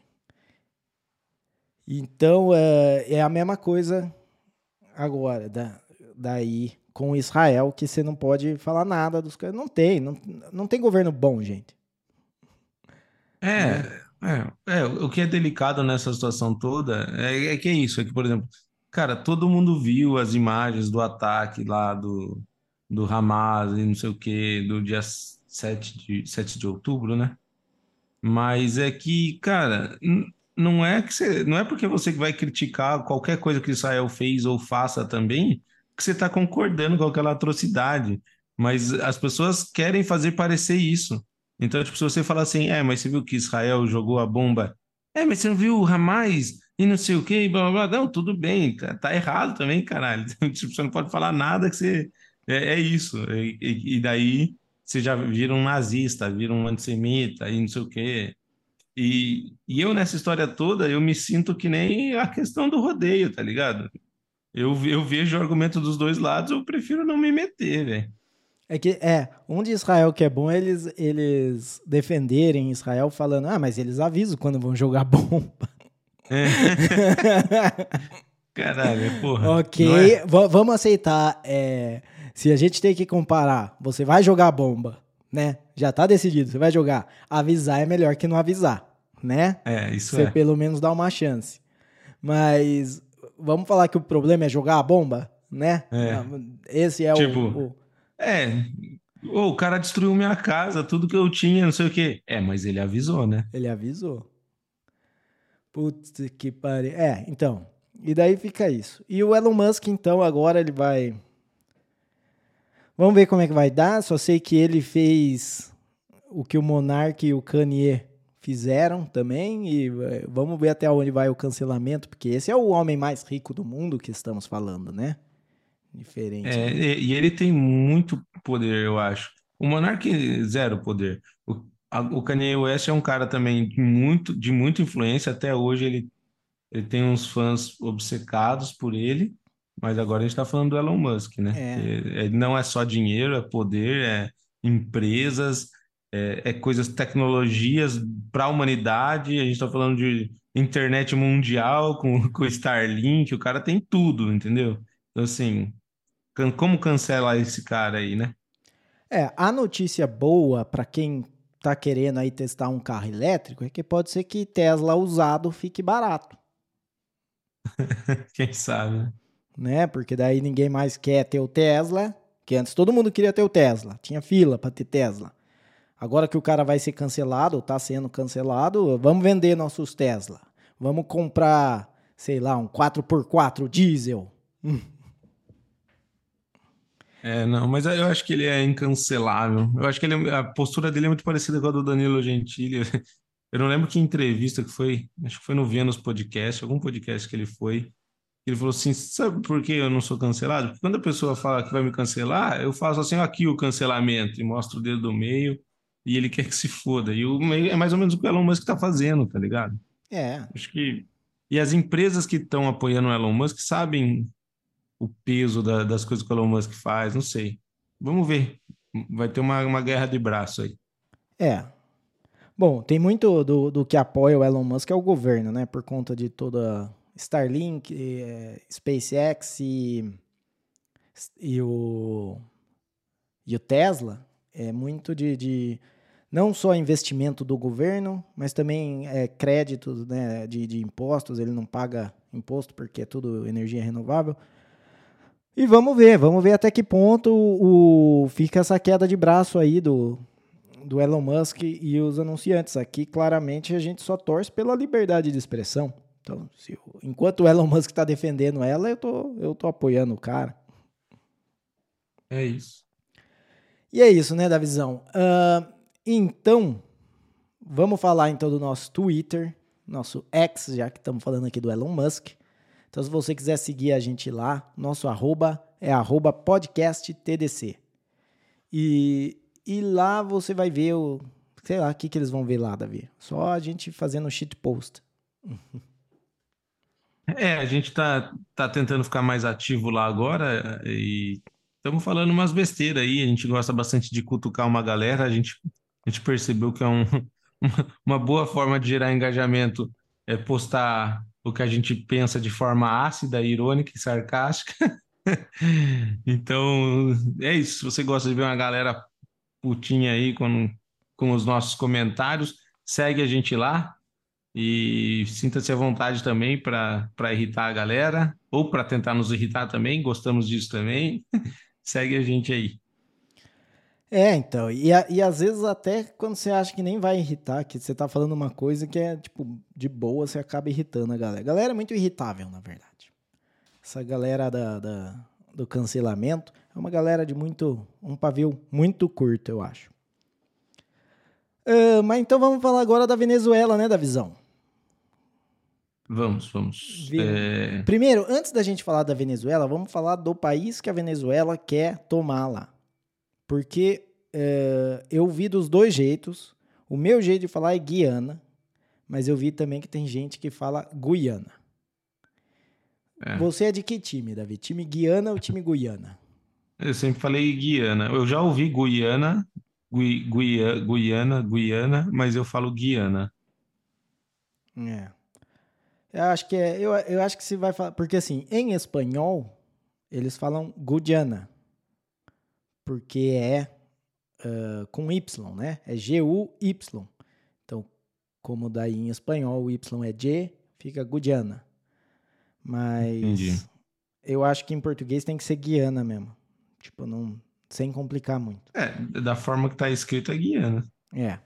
[SPEAKER 2] então é, é a mesma coisa agora da, daí com Israel que você não pode falar nada dos caras. Não tem, não, não tem governo bom, gente.
[SPEAKER 1] É, é, é, o que é delicado nessa situação toda é, é que é isso, é que, por exemplo, cara, todo mundo viu as imagens do ataque lá do, do Hamas e não sei o que, do dia 7 de, 7 de outubro, né? Mas é que, cara, não é que você, não é porque você vai criticar qualquer coisa que Israel fez ou faça também que você está concordando com aquela atrocidade. Mas as pessoas querem fazer parecer isso. Então, tipo, se você falar assim, é, mas você viu que Israel jogou a bomba? É, mas você não viu o Hamas e não sei o quê, blá, blá, blá. Não, tudo bem, tá, tá errado também, caralho. Tipo, você não pode falar nada que você... É, é isso. E, e, daí você já vira um nazista, vira um antissemita e não sei o quê. E, e eu, nessa história toda, eu me sinto que nem a questão do rodeio, tá ligado? Eu, eu vejo o argumento dos dois lados, eu prefiro não me meter, velho.
[SPEAKER 2] É que, é, um de Israel que é bom eles, eles defenderem Israel falando, ah, mas eles avisam quando vão jogar bomba. É.
[SPEAKER 1] Caralho, porra.
[SPEAKER 2] Ok, é? vamos aceitar. É, se a gente tem que comparar, você vai jogar bomba, né? Já tá decidido, você vai jogar. Avisar é melhor que não avisar, né?
[SPEAKER 1] É, isso
[SPEAKER 2] você
[SPEAKER 1] é.
[SPEAKER 2] pelo menos dá uma chance. Mas vamos falar que o problema é jogar a bomba, né?
[SPEAKER 1] É.
[SPEAKER 2] Esse é
[SPEAKER 1] tipo,
[SPEAKER 2] o, o...
[SPEAKER 1] É, o cara destruiu minha casa, tudo que eu tinha, não sei o quê. É, mas ele avisou, né?
[SPEAKER 2] Ele avisou. Putz, que pariu. É, então. E daí fica isso. E o Elon Musk, então, agora ele vai. Vamos ver como é que vai dar. Só sei que ele fez o que o Monark e o Kanye fizeram também. E é, vamos ver até onde vai o cancelamento, porque esse é o homem mais rico do mundo que estamos falando, né? Diferente.
[SPEAKER 1] É, e ele tem muito poder, eu acho. O Monark, zero poder. O, a, o Kanye West é um cara também de, muito, de muita influência. Até hoje ele, ele tem uns fãs obcecados por ele. Mas agora a gente está falando do Elon Musk, né? É. É, não é só dinheiro, é poder, é empresas, é, é coisas, tecnologias para a humanidade. A gente está falando de internet mundial com, com Starlink, o cara tem tudo, entendeu? Então, assim, como cancelar esse cara aí, né?
[SPEAKER 2] É, a notícia boa para quem tá querendo aí testar um carro elétrico é que pode ser que Tesla usado fique barato.
[SPEAKER 1] quem sabe, né?
[SPEAKER 2] Né? Porque daí ninguém mais quer ter o Tesla, que antes todo mundo queria ter o Tesla, tinha fila para ter Tesla. Agora que o cara vai ser cancelado, está sendo cancelado, vamos vender nossos Tesla. Vamos comprar, sei lá, um 4x4 diesel.
[SPEAKER 1] É, não, mas eu acho que ele é incancelável. Eu acho que ele, a postura dele é muito parecida com a do Danilo Gentili. Eu não lembro que entrevista que foi, acho que foi no Vênus Podcast, algum podcast que ele foi. Ele falou assim: sabe por que eu não sou cancelado? Porque quando a pessoa fala que vai me cancelar, eu faço assim, aqui o cancelamento, e mostro o dedo do meio, e ele quer que se foda. E o meio é mais ou menos o que o Elon Musk está fazendo, tá ligado?
[SPEAKER 2] É.
[SPEAKER 1] Acho que. E as empresas que estão apoiando o Elon Musk sabem o peso da, das coisas que o Elon Musk faz, não sei. Vamos ver. Vai ter uma, uma guerra de braço aí.
[SPEAKER 2] É. Bom, tem muito do, do que apoia o Elon Musk é o governo, né? Por conta de toda Starlink, é, SpaceX e, e, o, e o Tesla é muito de, de não só investimento do governo, mas também é, né, de, de impostos. Ele não paga imposto porque é tudo energia renovável. E vamos ver, vamos ver até que ponto o, fica essa queda de braço aí do, do Elon Musk e os anunciantes. Aqui, claramente, a gente só torce pela liberdade de expressão. Então, se, enquanto o Elon Musk está defendendo ela, eu tô, eu tô apoiando o cara.
[SPEAKER 1] É isso.
[SPEAKER 2] E é isso, né, Davizão? Uh, então, vamos falar então do nosso Twitter, nosso X, já que estamos falando aqui do Elon Musk. Então, se você quiser seguir a gente lá, nosso arroba é arroba podcasttdc. E, e lá você vai ver o. Sei lá, o que, que eles vão ver lá, Davi? Só a gente fazendo shit post.
[SPEAKER 1] É, a gente tá, tá tentando ficar mais ativo lá agora e estamos falando umas besteiras aí. A gente gosta bastante de cutucar uma galera. A gente, a gente percebeu que é um, uma boa forma de gerar engajamento é postar o que a gente pensa de forma ácida, irônica e sarcástica. Então, é isso. Se você gosta de ver uma galera putinha aí com, com os nossos comentários, segue a gente lá e sinta-se à vontade também para irritar a galera ou para tentar nos irritar também. Gostamos disso também. segue a gente aí.
[SPEAKER 2] É, então, e, e às vezes até quando você acha que nem vai irritar, que você tá falando uma coisa que é, tipo, de boa, você acaba irritando a galera. A galera é muito irritável, na verdade. Essa galera da, da do cancelamento é uma galera de muito, um pavio muito curto, eu acho. Uh, mas então vamos falar agora da Venezuela, né, da visão.
[SPEAKER 1] Vamos, vamos. É...
[SPEAKER 2] Primeiro, antes da gente falar da Venezuela, vamos falar do país que a Venezuela quer tomar lá. Porque é, eu vi dos dois jeitos. O meu jeito de falar é Guiana, mas eu vi também que tem gente que fala Guiana. É. Você é de que time, Davi? Time Guiana ou time Guiana?
[SPEAKER 1] Eu sempre falei Guiana. Eu já ouvi Guiana, Gui, Guia, Guiana, Guiana, mas eu falo Guiana.
[SPEAKER 2] É. Eu acho que é, eu, eu acho que se vai falar, porque assim, em espanhol eles falam Guiana porque é uh, com Y, né? É G-U-Y. Então, como daí em espanhol o Y é G, fica Guiana. Mas Entendi. eu acho que em português tem que ser Guiana mesmo. Tipo, não, sem complicar muito.
[SPEAKER 1] É, da forma que tá escrito é Guiana.
[SPEAKER 2] É.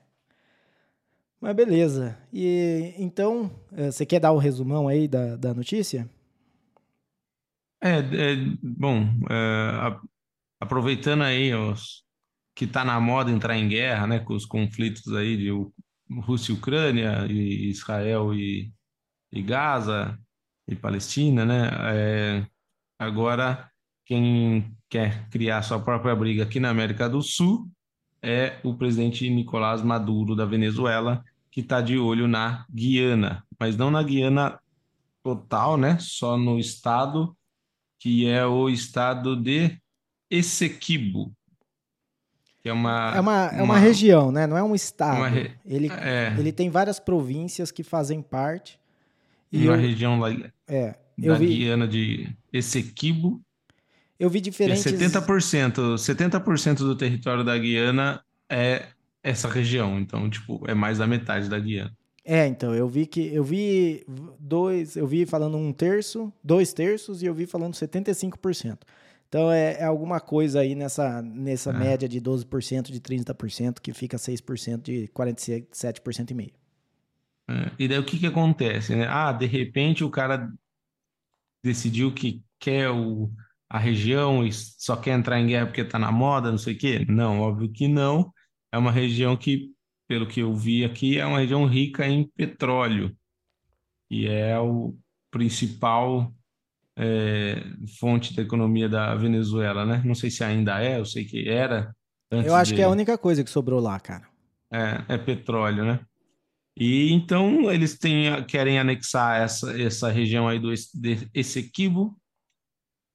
[SPEAKER 2] Mas beleza. E então, eh, você quer dar o resumão aí da, da notícia?
[SPEAKER 1] É, é bom, é, aproveitando aí os, que está na moda entrar em guerra, né, com os conflitos aí de Rússia e Ucrânia, e Israel e, e Gaza, e Palestina, né, é, agora quem quer criar sua própria briga aqui na América do Sul é o presidente Nicolás Maduro da Venezuela, que está de olho na Guiana, mas não na Guiana total, né, só no estado que é o estado de Essequibo,
[SPEAKER 2] é uma é uma, é uma, uma região, né? Não é um estado. Re... Ele, é. ele tem várias províncias que fazem parte.
[SPEAKER 1] E uma eu, região lá é, da vi, Guiana de Essequibo.
[SPEAKER 2] Eu vi diferentes.
[SPEAKER 1] É 70%, 70% do território da Guiana é essa região. Então, tipo, é mais da metade da Guiana.
[SPEAKER 2] É, então, eu vi que eu vi dois, eu vi falando um terço, dois terços e eu vi falando 75%. Então é, é alguma coisa aí nessa, nessa é. média de 12%, de 30%, que fica 6% de 47% e meio.
[SPEAKER 1] É. E daí o que, que acontece? Né? Ah, de repente o cara decidiu que quer o, a região e só quer entrar em guerra porque está na moda, não sei o quê? Não, óbvio que não. É uma região que, pelo que eu vi aqui, é uma região rica em petróleo. E é o principal é, fonte da economia da Venezuela, né? Não sei se ainda é, eu sei que era.
[SPEAKER 2] eu acho de... que é a única coisa que sobrou lá, cara.
[SPEAKER 1] É, é petróleo, né? E então eles têm, querem anexar essa, essa região aí do Essequibo,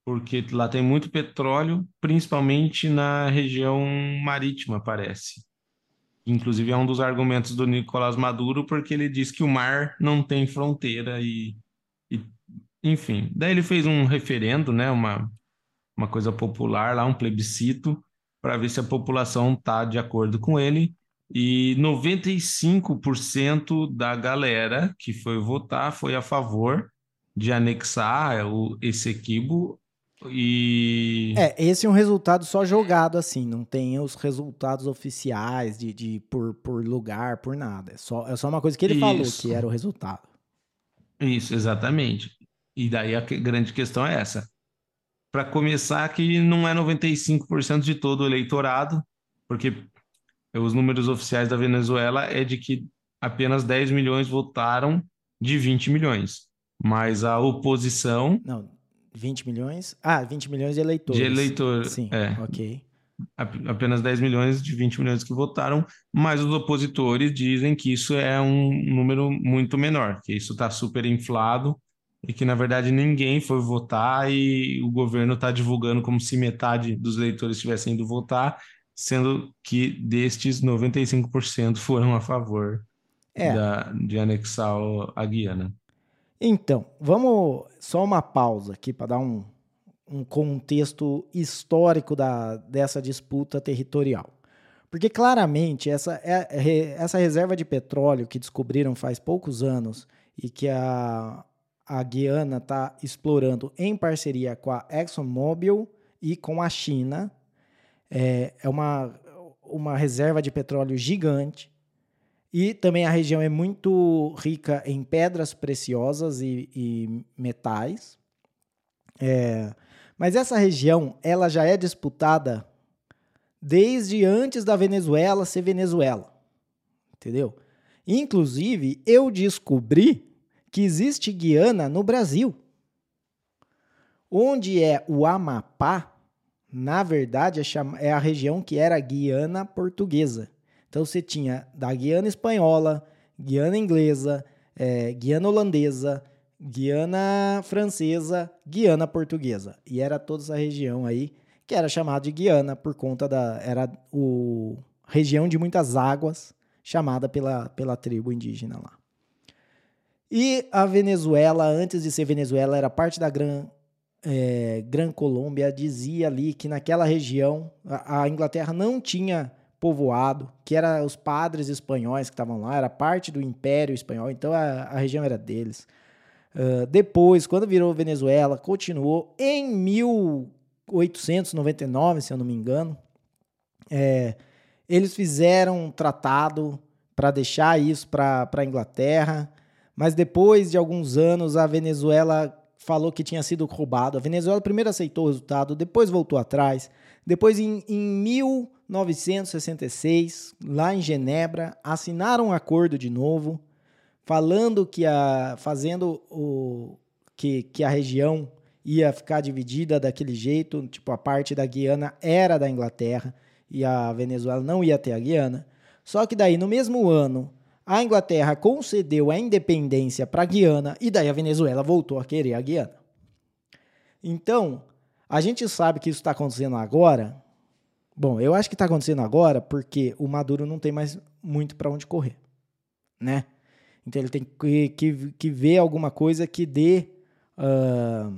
[SPEAKER 1] porque lá tem muito petróleo, principalmente na região marítima, parece. Inclusive é um dos argumentos do Nicolás Maduro, porque ele diz que o mar não tem fronteira e, e enfim, daí ele fez um referendo, né, uma, uma coisa popular lá, um plebiscito, para ver se a população está de acordo com ele. E 95% da galera que foi votar foi a favor de anexar o, esse equibo e...
[SPEAKER 2] É, esse é um resultado só jogado assim, não tem os resultados oficiais de, de por, por lugar, por nada. É só, é só uma coisa que ele Isso. falou que era o resultado.
[SPEAKER 1] Isso, exatamente. E daí a grande questão é essa. Para começar, que não é 95% de todo o eleitorado, porque os números oficiais da Venezuela é de que apenas 10 milhões votaram de 20 milhões. Mas a oposição.
[SPEAKER 2] Não, 20 milhões? Ah, 20 milhões de eleitores.
[SPEAKER 1] De eleitores.
[SPEAKER 2] Sim, é. ok.
[SPEAKER 1] Apenas 10 milhões de 20 milhões que votaram, mas os opositores dizem que isso é um número muito menor, que isso está super inflado e que na verdade ninguém foi votar e o governo está divulgando como se metade dos eleitores tivessem ido votar, sendo que destes 95% foram a favor
[SPEAKER 2] É.
[SPEAKER 1] da- de anexar a Guiana.
[SPEAKER 2] Então, vamos só uma pausa aqui para dar um, um contexto histórico da, dessa disputa territorial. Porque claramente essa, é- essa reserva de petróleo que descobriram faz poucos anos e que a, a Guiana está explorando em parceria com a ExxonMobil e com a China é, é uma, uma reserva de petróleo gigante. E também a região é muito rica em pedras preciosas e, e metais. É, mas essa região ela já é disputada desde antes da Venezuela ser Venezuela. Entendeu? Inclusive, eu descobri que existe Guiana no Brasil. Onde é o Amapá, na verdade, é, é a região que era Guiana Portuguesa. Então você tinha da Guiana Espanhola, Guiana Inglesa, eh, Guiana Holandesa, Guiana Francesa, Guiana Portuguesa. E era toda essa região aí que era chamada de Guiana por conta da. Era o região de muitas águas, chamada pela, pela tribo indígena lá. E a Venezuela, antes de ser Venezuela, era parte da Gran, é, Gran Colômbia, dizia ali que naquela região a, a Inglaterra não tinha povoado, que era os padres espanhóis que estavam lá, era parte do Império Espanhol, então a, a região era deles. Ah, depois, quando virou Venezuela, continuou em 1899, se eu não me engano, é, eles fizeram um tratado para deixar isso para a Inglaterra, mas depois de alguns anos a Venezuela falou que tinha sido roubado. A Venezuela primeiro aceitou o resultado, depois voltou atrás. Depois, em, em 1966, lá em Genebra, assinaram um acordo de novo, falando que a fazendo o que, que a região ia ficar dividida daquele jeito, tipo a parte da Guiana era da Inglaterra e a Venezuela não ia ter a Guiana. Só que daí no mesmo ano a Inglaterra concedeu a independência para a Guiana e daí a Venezuela voltou a querer a Guiana. Então, a gente sabe que isso está acontecendo agora. Bom, eu acho que está acontecendo agora porque o Maduro não tem mais muito para onde correr, né? Então ele tem que, que, que ver alguma coisa que dê ah,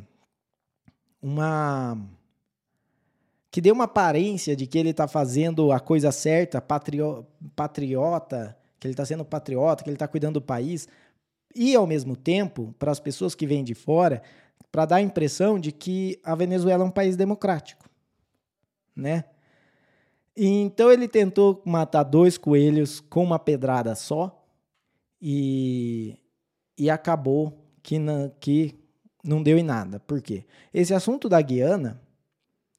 [SPEAKER 2] uma que dê uma aparência de que ele está fazendo a coisa certa, patrio, patriota, que ele está sendo patriota, que ele está cuidando do país, e ao mesmo tempo, para as pessoas que vêm de fora, para dar a impressão de que a Venezuela é um país democrático, né? E então ele tentou matar dois coelhos com uma pedrada só e, e acabou que não, que não deu em nada. Por quê? Esse assunto da Guiana,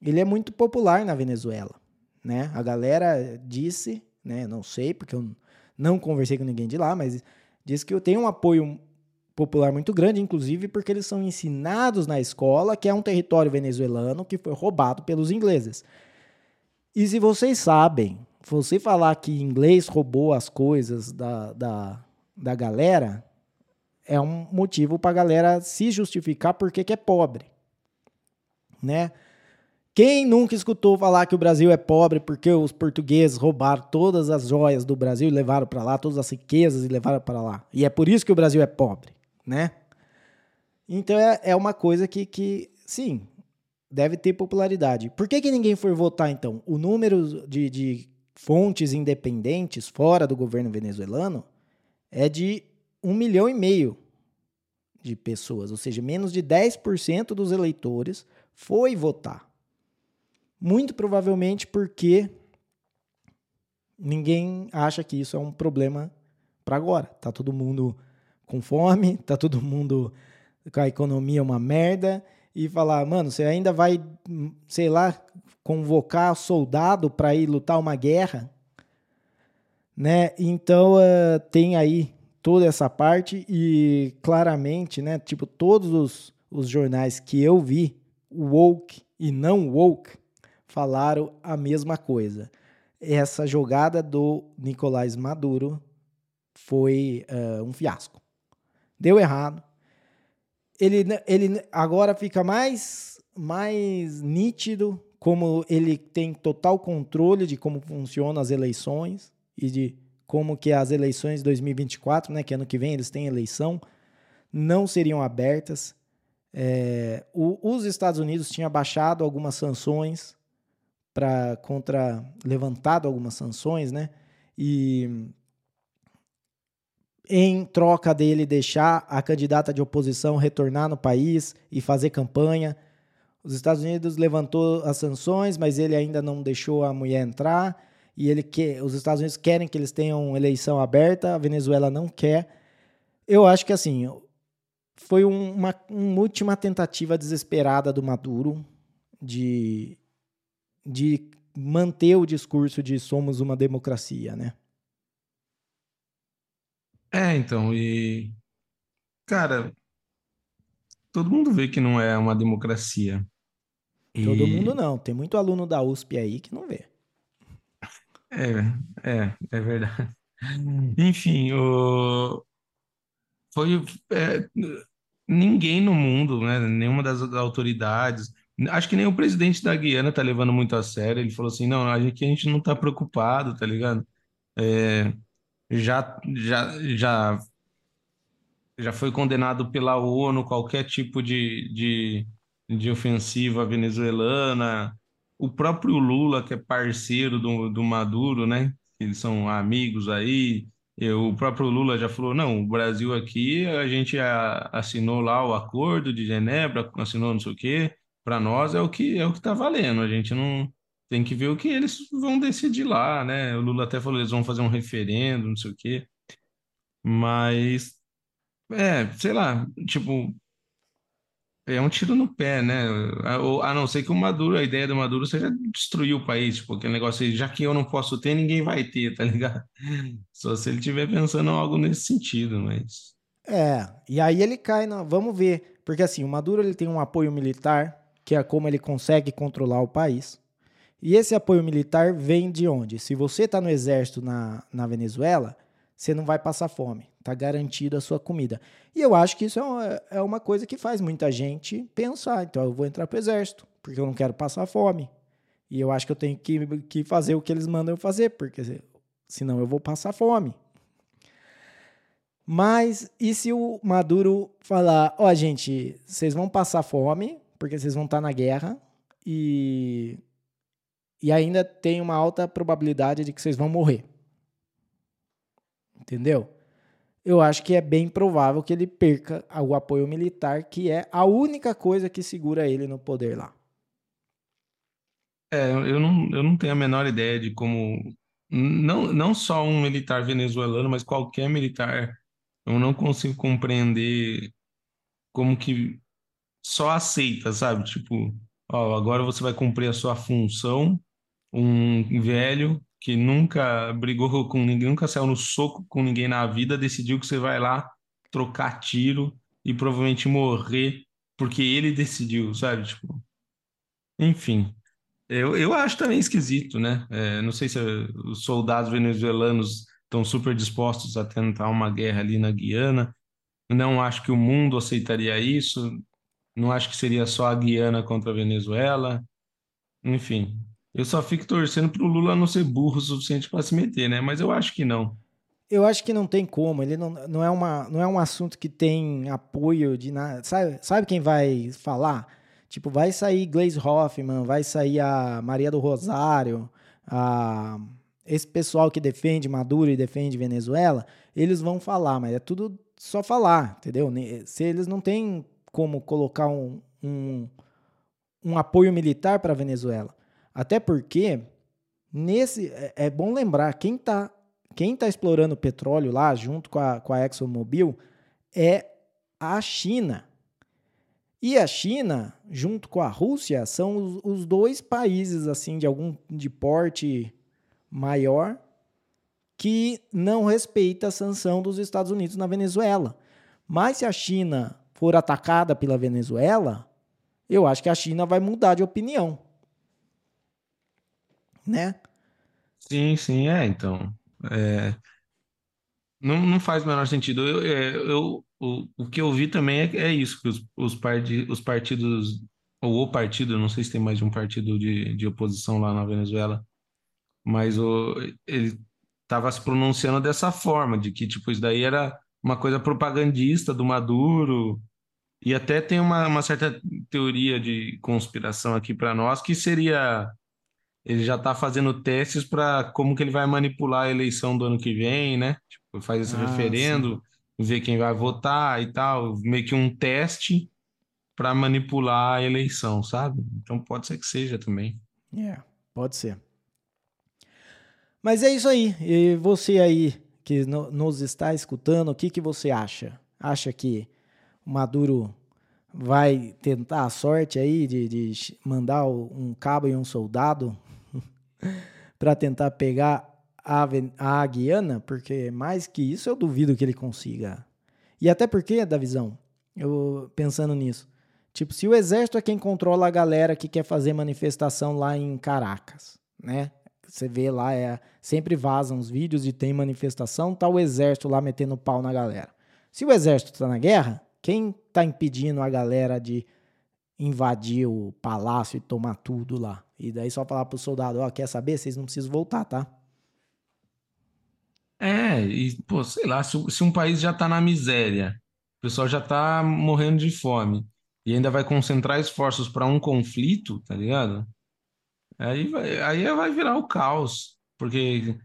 [SPEAKER 2] ele é muito popular na Venezuela, né? A galera disse, né? Não sei porque eu não conversei com ninguém de lá, mas diz que eu tenho um apoio popular muito grande, inclusive porque eles são ensinados na escola que é um território venezuelano que foi roubado pelos ingleses. E se vocês sabem, você falar que inglês roubou as coisas da, da, da galera, é um motivo para a galera se justificar porque que é pobre, né? Quem nunca escutou falar que o Brasil é pobre porque os portugueses roubaram todas as joias do Brasil e levaram para lá, todas as riquezas e levaram para lá? E é por isso que o Brasil é pobre, né? Então é, é uma coisa que, que, sim, deve ter popularidade. Por que, que ninguém foi votar então? O número de, de fontes independentes fora do governo venezuelano é de um milhão e meio de pessoas, ou seja, menos de 10% dos eleitores foi votar. Muito provavelmente porque ninguém acha que isso é um problema para agora. Tá todo mundo com fome, tá todo mundo com a economia uma merda e falar, mano, você ainda vai, sei lá, convocar soldado para ir lutar uma guerra, né? Então uh, tem aí toda essa parte e claramente, né? Tipo todos os, os jornais que eu vi, woke e não woke, falaram a mesma coisa. Essa jogada do Nicolás Maduro foi uh, um fiasco. Deu errado. Ele, ele agora fica mais, mais nítido como ele tem total controle de como funcionam as eleições e de como que as eleições de 2024, né, que ano que vem eles têm eleição, não seriam abertas. É, o, os Estados Unidos tinham baixado algumas sanções para contra levantado algumas sanções, né? E em troca dele deixar a candidata de oposição retornar no país e fazer campanha. Os Estados Unidos levantou as sanções, mas ele ainda não deixou a mulher entrar. E ele os Estados Unidos querem que eles tenham eleição aberta, a Venezuela não quer. Eu acho que assim foi uma, uma última tentativa desesperada do Maduro de, de manter o discurso de somos uma democracia, né?
[SPEAKER 1] É, então, e. Cara, todo mundo vê que não é uma democracia.
[SPEAKER 2] Todo mundo não. Tem muito aluno da USP aí que não vê.
[SPEAKER 1] É, é, é verdade. Enfim, o... foi. é, ninguém no mundo, né? Nenhuma das autoridades. Acho que nem o presidente da Guiana tá levando muito a sério. Ele falou assim: não, aqui a gente não tá preocupado, tá ligado? É, já, já, já, já foi condenado pela ONU qualquer tipo de, de, de ofensiva venezuelana. O próprio Lula, que é parceiro do, do Maduro, né? Eles são amigos aí. E o próprio Lula já falou: não, o Brasil aqui, a gente assinou lá o acordo de Genebra, assinou não sei o quê. Para nós é o que é o que está valendo. A gente não tem que ver o que eles vão decidir lá, né? O Lula até falou, eles vão fazer um referendo, não sei o quê. Mas, é, sei lá, tipo, é um tiro no pé, né? A, não ser que o Maduro, a ideia do Maduro seja destruir o país, tipo, aquele negócio aí, já que eu não posso ter, ninguém vai ter, tá ligado? Só se ele estiver pensando em algo nesse sentido, mas...
[SPEAKER 2] É, e aí ele cai na... Vamos ver, porque assim, o Maduro ele tem um apoio militar, que é como ele consegue controlar o país. E esse apoio militar vem de onde? Se você está no exército na, na Venezuela, você não vai passar fome, está garantido a sua comida. E eu acho que isso é uma, é uma coisa que faz muita gente pensar. Então eu vou entrar para o exército, porque eu não quero passar fome. E eu acho que eu tenho que, que fazer o que eles mandam eu fazer, porque senão eu vou passar fome. Mas e se o Maduro falar: ó, oh, gente, vocês vão passar fome, porque vocês vão estar tá na guerra, e e ainda tem uma alta probabilidade de que vocês vão morrer. Entendeu? Eu acho que é bem provável que ele perca o apoio militar, que é a única coisa que segura ele no poder lá.
[SPEAKER 1] É, eu não, eu não tenho a menor ideia de como. Não, não só um militar venezuelano, mas qualquer militar. Eu não consigo compreender como que só aceita, sabe? Tipo, ó, agora você vai cumprir a sua função um velho que nunca brigou com ninguém, nunca saiu no soco com ninguém na vida, decidiu que você vai lá trocar tiro e provavelmente morrer porque ele decidiu, sabe? Tipo, enfim. Eu, eu acho também esquisito, né? É, não sei se os soldados venezuelanos estão super dispostos a tentar uma guerra ali na Guiana. Não acho que o mundo aceitaria isso. Não acho que seria só a Guiana contra a Venezuela. Enfim, eu só fico torcendo pro Lula não ser burro o suficiente para se meter, né? Mas eu acho que não.
[SPEAKER 2] Eu acho que não tem como. Ele não, não, é, uma, não é um assunto que tem apoio de nada. Sabe, sabe quem vai falar? Tipo, vai sair Glaze Hoffman, vai sair a Maria do Rosário, a... esse pessoal que defende Maduro e defende Venezuela, eles vão falar, mas é tudo só falar, entendeu? Se eles não têm como colocar um, um, um apoio militar para a Venezuela. Até porque nesse é, é bom lembrar quem está quem tá explorando petróleo lá junto com a, com a ExxonMobil é a China. E a China, junto com a Rússia, são os, os dois países assim de algum de porte maior que não respeita a sanção dos Estados Unidos na Venezuela. Mas se a China for atacada pela Venezuela, eu acho que a China vai mudar de opinião né?
[SPEAKER 1] Sim, sim, é, então. É, não, não faz o menor sentido. Eu, é, eu, o, o que eu vi também é, é isso, que os, os, os partidos, ou o partido, não sei se tem mais de um partido de, de oposição lá na Venezuela, mas o, ele estava se pronunciando dessa forma, de que tipo isso daí era uma coisa propagandista do Maduro. E até tem uma, uma certa teoria de conspiração aqui para nós que seria ele já está fazendo testes para como que ele vai manipular a eleição do ano que vem, né? Tipo, faz esse
[SPEAKER 2] Ah,
[SPEAKER 1] referendo, ver quem vai votar e tal, meio que um teste para manipular a eleição, sabe? Então pode ser que seja também.
[SPEAKER 2] É, pode ser. Mas é isso aí. E você aí que no- nos está escutando, o que, que você acha? Acha que o Maduro vai tentar a sorte aí de, de mandar um cabo e um soldado para tentar pegar a, a Guiana? Porque mais que isso eu duvido que ele consiga. E até porque, Davizão, eu pensando nisso, tipo, se o exército é quem controla a galera que quer fazer manifestação lá em Caracas, né? Você vê lá, é, sempre vazam os vídeos de tem manifestação, tá o exército lá metendo pau na galera. Se o exército tá na guerra, quem tá impedindo a galera de invadir o palácio e tomar tudo lá? E daí só falar pro soldado, ó, quer saber? Vocês não precisam voltar, tá?
[SPEAKER 1] É, e, pô, sei lá, se, se um país já tá na miséria, o pessoal já tá morrendo de fome, e ainda vai concentrar esforços para um conflito, tá ligado? Aí vai, aí vai virar o caos, porque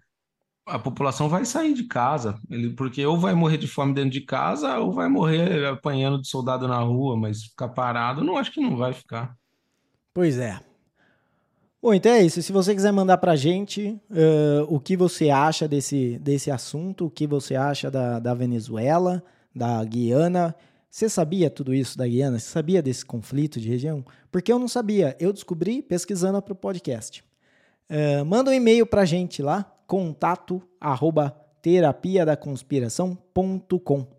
[SPEAKER 1] a população vai sair de casa, ele, porque ou vai morrer de fome dentro de casa, ou vai morrer apanhando de soldado na rua, mas ficar parado, não acho que não vai ficar.
[SPEAKER 2] Pois é. Bom, então é isso. Se você quiser mandar pra gente eh, o que você acha desse, desse assunto, o que você acha da, da Venezuela, da Guiana. Você sabia tudo isso da Guiana? Você sabia desse conflito de região? Porque eu não sabia. Eu descobri pesquisando para o podcast. Eh, manda um e-mail pra gente lá, contato arroba terapia da conspiração.com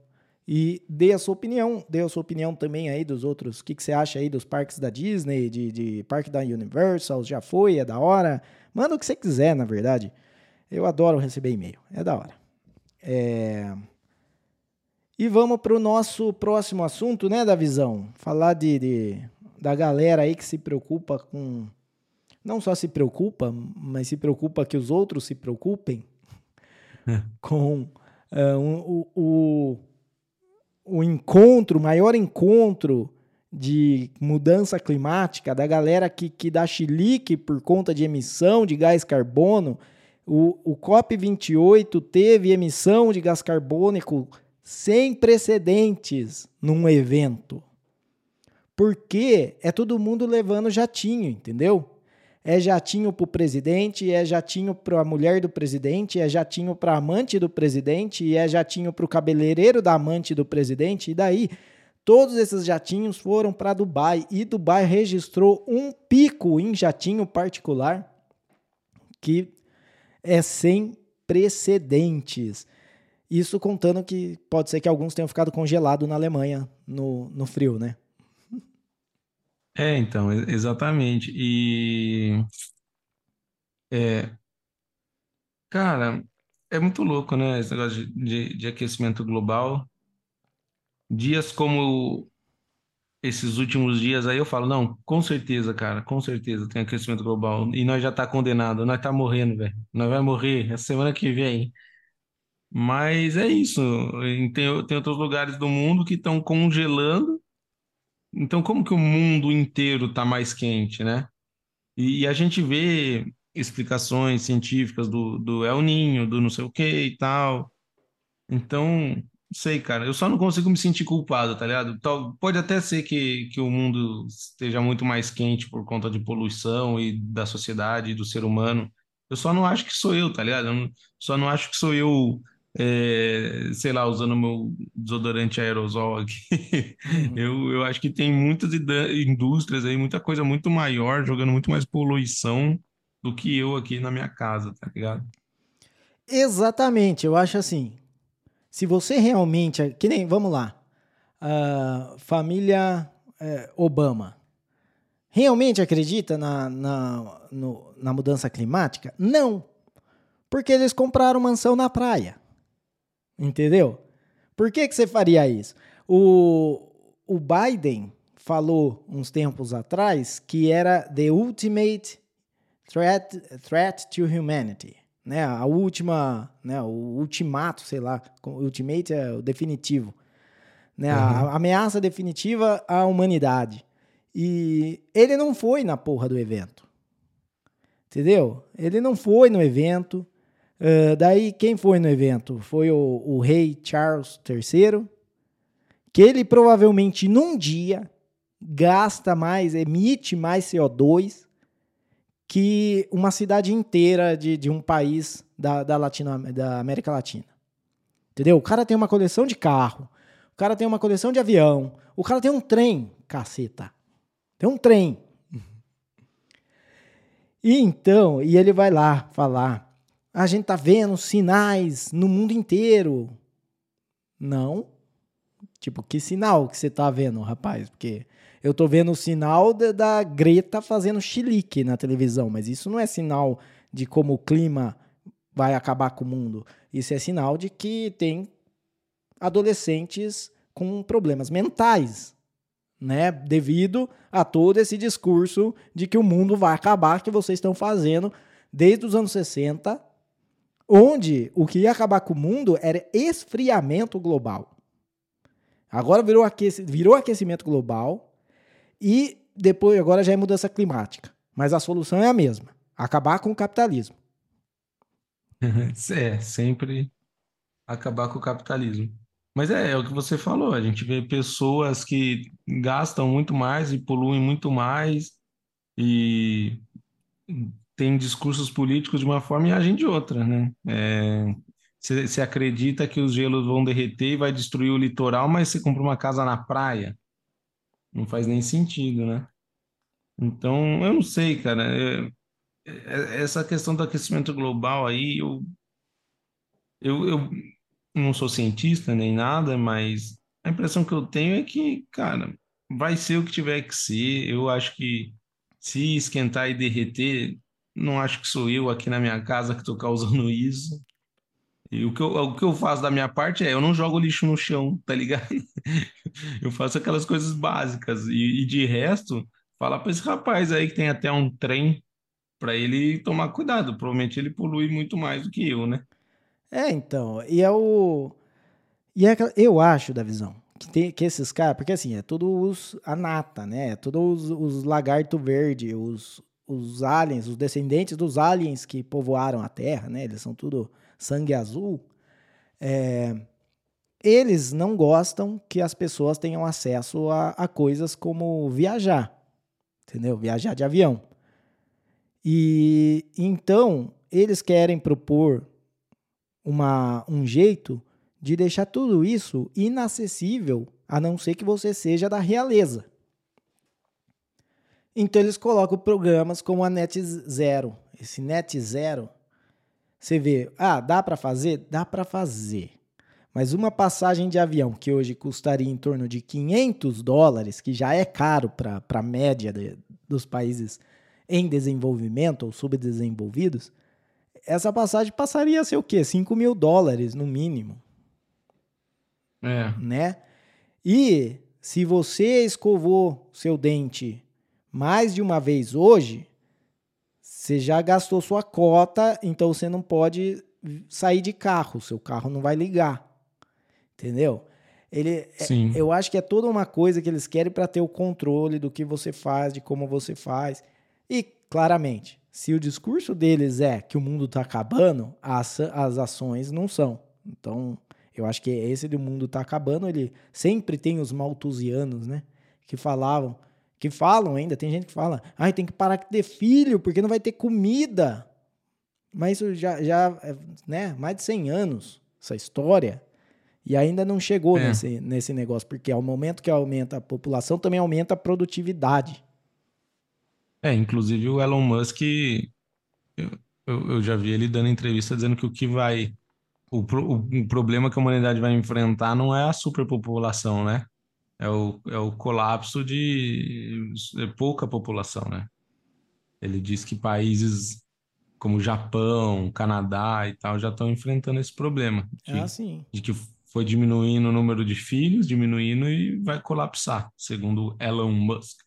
[SPEAKER 2] e dê a sua opinião, dê a sua opinião também aí dos outros. O que, que você acha aí dos parques da Disney, de, de parque da Universal? Já foi? É da hora? Manda o que você quiser, na verdade. Eu adoro receber e-mail, é da hora. É... E vamos para o nosso próximo assunto, né, da visão? Falar de, de, da galera aí que se preocupa com. Não só se preocupa, mas se preocupa que os outros se preocupem com uh, um, o, o o encontro, o maior encontro de mudança climática, da galera que, que dá chilique por conta de emissão de gás carbono. O, o COP28 teve emissão de gás carbônico sem precedentes num evento. Porque é todo mundo levando jatinho, entendeu? É jatinho para o presidente, é jatinho para a mulher do presidente, é jatinho para a amante do presidente, é jatinho para o cabeleireiro da amante do presidente. E daí, todos esses jatinhos foram para Dubai. E Dubai registrou um pico em jatinho particular que é sem precedentes. Isso contando que pode ser que alguns tenham ficado congelados na Alemanha no, no frio, né?
[SPEAKER 1] É, então, exatamente. E, é, cara, é muito louco, né? Esse negócio de, de, de aquecimento global. Dias como esses últimos dias aí, eu falo, não, com certeza, cara, com certeza tem aquecimento global. E nós já tá condenado, nós tá morrendo, velho. Nós vai morrer essa semana que vem. Mas é isso. Tem, tem outros lugares do mundo que estão congelando. Então, como que o mundo inteiro está mais quente, né? E, e a gente vê explicações científicas do, do El Niño, do não sei o que e tal. Então, sei, cara. Eu só não consigo me sentir culpado, tá ligado? Tal, pode até ser que, que o mundo esteja muito mais quente por conta de poluição e da sociedade e do ser humano. Eu só não acho que sou eu, tá ligado? Eu não- só não acho que sou eu, é, sei lá, usando meu desodorante aerosol aqui. Eu, eu acho que tem muitas indústrias aí, muita coisa muito maior, jogando muito mais poluição do que eu aqui na minha casa, tá ligado?
[SPEAKER 2] Exatamente, eu acho assim. Se você realmente. Que nem, vamos lá. a família eh, Obama. Realmente acredita na, na, no- na mudança climática? Não. Porque eles compraram mansão na praia. Entendeu? Por que, que você faria isso? O, o Biden falou uns tempos atrás que era the ultimate threat, threat to humanity, né? A última, né? O ultimato, sei lá, o ultimate é o definitivo, né? Uhum. A, a ameaça definitiva à humanidade. E ele não foi na porra do evento. Entendeu? Ele não foi no evento. Uh, daí, quem foi no evento? Foi o, o rei Charles III, que ele provavelmente num dia gasta mais, emite mais CO2 que uma cidade inteira de, de um país da, da, Latino, da América Latina. Entendeu? O cara tem uma coleção de carro, o cara tem uma coleção de avião, o cara tem um trem, caceta. Tem um trem. E então, e ele vai lá falar: a gente tá vendo sinais no mundo inteiro. Não. Tipo, que sinal que você tá vendo, rapaz? Porque eu tô vendo o sinal de, da Greta fazendo chilique na televisão, mas isso não é sinal de como o clima vai acabar com o mundo. Isso é sinal de que tem adolescentes com problemas mentais, né? Devido a todo esse discurso de que o mundo vai acabar que vocês estão fazendo desde os anos 60, onde o que ia acabar com o mundo era esfriamento global. Agora virou, aqueci virou aquecimento global, e depois, agora já é mudança climática. Mas a solução é a mesma: acabar com o capitalismo.
[SPEAKER 1] É, sempre acabar com o capitalismo. Mas é, é o que você falou, a gente vê pessoas que gastam muito mais e poluem muito mais e tem discursos políticos de uma forma e agem de outra, né? É, você acredita que os gelos vão derreter e vai destruir o litoral, mas você compra uma casa na praia. Não faz nem sentido, né? Então, eu não sei, cara. É, é, essa questão do aquecimento global aí, eu, eu, eu não sou cientista nem nada, mas a impressão que eu tenho é que, cara, vai ser o que tiver que ser. Eu acho que se esquentar e derreter, não acho que sou eu aqui na minha casa que estou causando isso. E o que, eu, o que eu faço da minha parte é, eu não jogo lixo no chão, tá ligado? Eu faço aquelas coisas básicas. E, e de resto, fala para esse rapaz aí que tem até um trem para ele tomar cuidado. Provavelmente ele polui muito mais do que eu, né?
[SPEAKER 2] É, então. E é o. E é, eu acho, da visão, que, tem, que esses caras, porque assim, é tudo os, a nata, né? É todos os, os lagarto verde, os, os aliens, os descendentes dos aliens que povoaram a Terra, né? Eles são tudo sangue azul, é, eles não gostam que as pessoas tenham acesso a, a coisas como viajar, entendeu? Viajar de avião. E então eles querem propor uma, um jeito de deixar tudo isso inacessível, a não ser que você seja da realeza. Então eles colocam programas como a Net Zero. Esse Net Zero você vê, ah, dá para fazer? Dá para fazer. Mas uma passagem de avião que hoje custaria em torno de 500 dólares, que já é caro para a média de, dos países em desenvolvimento ou subdesenvolvidos, essa passagem passaria a ser o quê? 5 mil dólares no mínimo.
[SPEAKER 1] É.
[SPEAKER 2] Né? E se você escovou seu dente mais de uma vez hoje, você já gastou sua cota, então você não pode sair de carro, seu carro não vai ligar. Entendeu? Ele, é, Sim. Eu acho que é toda uma coisa que eles querem para ter o controle do que você faz, de como você faz. E, claramente, se o discurso deles é que o mundo está acabando, as, as ações não são. Então, eu acho que esse do mundo está acabando, ele sempre tem os maltusianos, né? Que falavam, que falam ainda, tem gente que fala, ai, tem que parar de ter filho, porque não vai ter comida. Mas isso já, já é, né, mais de 100 anos, essa história, e ainda não chegou é. nesse, nesse negócio, porque ao momento que aumenta a população, também aumenta a produtividade.
[SPEAKER 1] É, inclusive o Elon Musk, eu, eu, eu já vi ele dando entrevista dizendo que o que vai. O, o, o problema que a humanidade vai enfrentar não é a superpopulação, né? É o, é o colapso de é pouca população, né? Ele diz que países como Japão, Canadá e tal já estão enfrentando esse problema
[SPEAKER 2] de, ah, sim.
[SPEAKER 1] de que foi diminuindo o número de filhos, diminuindo e vai colapsar, segundo Elon Musk.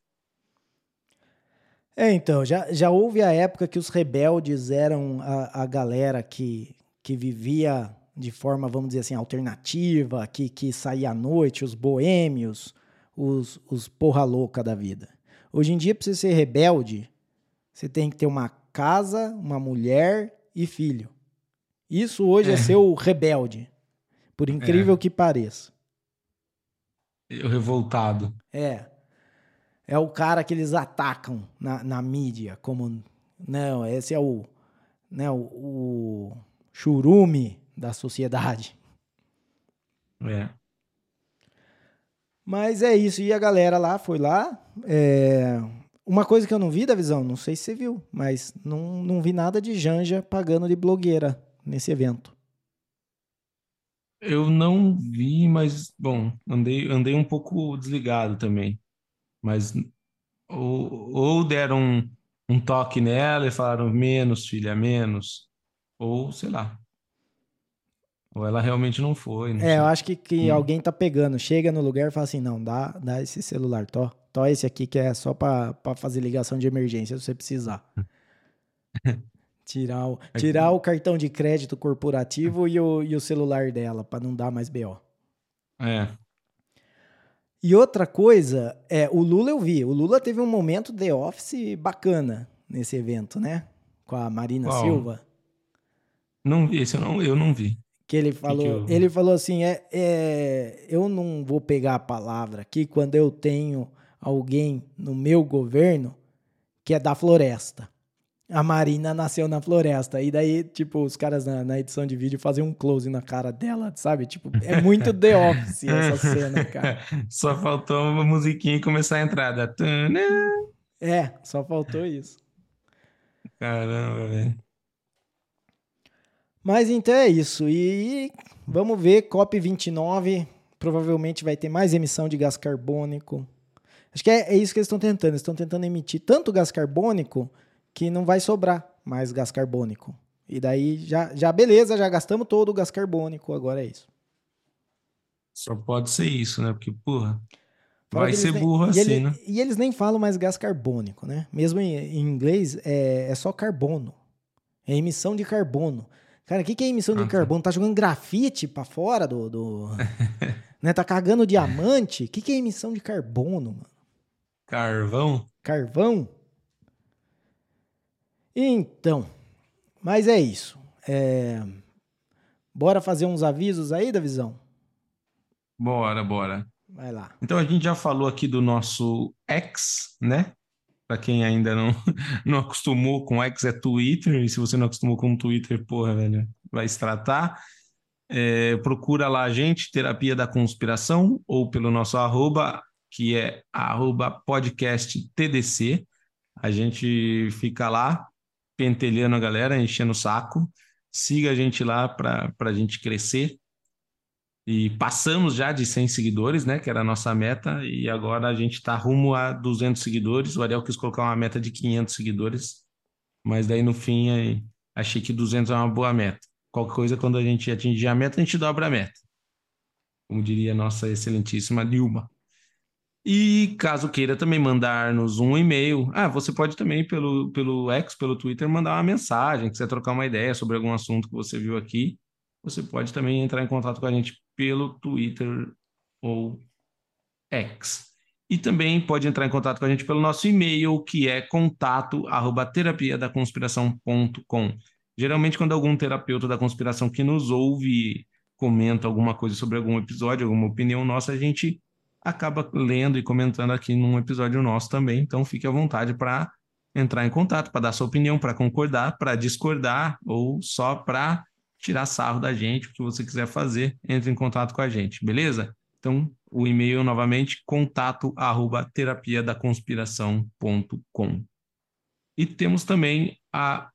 [SPEAKER 2] É, então, já, já houve a época que os rebeldes eram a, a galera que, que vivia de forma, vamos dizer assim, alternativa, que, que saía à noite, os boêmios, os, os porra louca da vida. Hoje em dia, para você ser rebelde, você tem que ter uma casa, uma mulher e filho. Isso hoje é, é ser o rebelde, por incrível é. que pareça.
[SPEAKER 1] O revoltado.
[SPEAKER 2] É. É o cara que eles atacam na, na mídia, como. Não, esse é o. Né, o, o churume da sociedade.
[SPEAKER 1] É.
[SPEAKER 2] Mas é isso. E a galera lá foi lá. É... Uma coisa que eu não vi da visão, não sei se você viu, mas não, não vi nada de Janja pagando de blogueira nesse evento.
[SPEAKER 1] Eu não vi, mas, bom, andei, andei um pouco desligado também. Mas ou, ou deram um, um toque nela e falaram menos, filha, menos. Ou, sei lá, ou ela realmente não foi. Não
[SPEAKER 2] é, sei. eu acho que, que hum. alguém tá pegando, chega no lugar e fala assim: não, dá, dá esse celular, tó. Tó esse aqui que é só para fazer ligação de emergência se você precisar. tirar o, é tirar o cartão de crédito corporativo e o, e o celular dela, para não dar mais BO.
[SPEAKER 1] É.
[SPEAKER 2] E outra coisa, é, o Lula eu vi. O Lula teve um momento de office bacana nesse evento, né? Com a Marina Qual? Silva.
[SPEAKER 1] Não vi, esse eu não, eu não vi.
[SPEAKER 2] Que ele falou, que que eu... ele falou assim, é, é, eu não vou pegar a palavra aqui quando eu tenho alguém no meu governo que é da floresta. A Marina nasceu na floresta. E daí, tipo, os caras na, na edição de vídeo faziam um close na cara dela, sabe? Tipo, é muito The Office essa cena, cara.
[SPEAKER 1] Só faltou uma musiquinha e começar a entrada.
[SPEAKER 2] É, só faltou isso.
[SPEAKER 1] Caramba, velho.
[SPEAKER 2] Mas então é isso. E vamos ver, COP29 provavelmente vai ter mais emissão de gás carbônico. Acho que é, é isso que eles estão tentando. Eles estão tentando emitir tanto gás carbônico que não vai sobrar mais gás carbônico. E daí já, já beleza, já gastamos todo o gás carbônico, agora é isso.
[SPEAKER 1] Só pode ser isso, né? Porque, porra, vai ser nem, burro assim, ele, né?
[SPEAKER 2] E eles nem falam mais gás carbônico, né? Mesmo em, em inglês, é, é só carbono. É emissão de carbono. Cara, o que, que é emissão de ah, tá. carbono? Tá jogando grafite pra fora do. do né? Tá cagando diamante? O que, que é emissão de carbono, mano?
[SPEAKER 1] Carvão?
[SPEAKER 2] Carvão? Então, mas é isso. É... Bora fazer uns avisos aí da visão?
[SPEAKER 1] Bora, bora.
[SPEAKER 2] Vai lá.
[SPEAKER 1] Então a gente já falou aqui do nosso X, né? Para quem ainda não, não acostumou com X é Twitter, e se você não acostumou com Twitter, porra, velho, vai se tratar. É, procura lá a gente, Terapia da Conspiração, ou pelo nosso arroba, que é arroba podcast TDC. A gente fica lá pentelhando a galera, enchendo o saco. Siga a gente lá para a gente crescer. E passamos já de 100 seguidores, né? Que era a nossa meta. E agora a gente está rumo a 200 seguidores. O Ariel quis colocar uma meta de 500 seguidores. Mas daí no fim aí, achei que 200 é uma boa meta. Qualquer coisa, quando a gente atingir a meta, a gente dobra a meta. Como diria a nossa excelentíssima Dilma. E caso queira também mandar-nos um e-mail, ah, você pode também pelo, pelo X, pelo Twitter, mandar uma mensagem, quiser trocar uma ideia sobre algum assunto que você viu aqui, você pode também entrar em contato com a gente pelo Twitter ou X. E também pode entrar em contato com a gente pelo nosso e-mail, que é contato terapia da conspiração.com. Geralmente, quando algum terapeuta da conspiração que nos ouve comenta alguma coisa sobre algum episódio, alguma opinião nossa, a gente acaba lendo e comentando aqui num episódio nosso também. Então fique à vontade para entrar em contato, para dar sua opinião, para concordar, para discordar ou só para tirar sarro da gente, o que você quiser fazer, entre em contato com a gente, beleza? Então, o e-mail novamente, contato arroba terapia da conspiração.com. E temos também a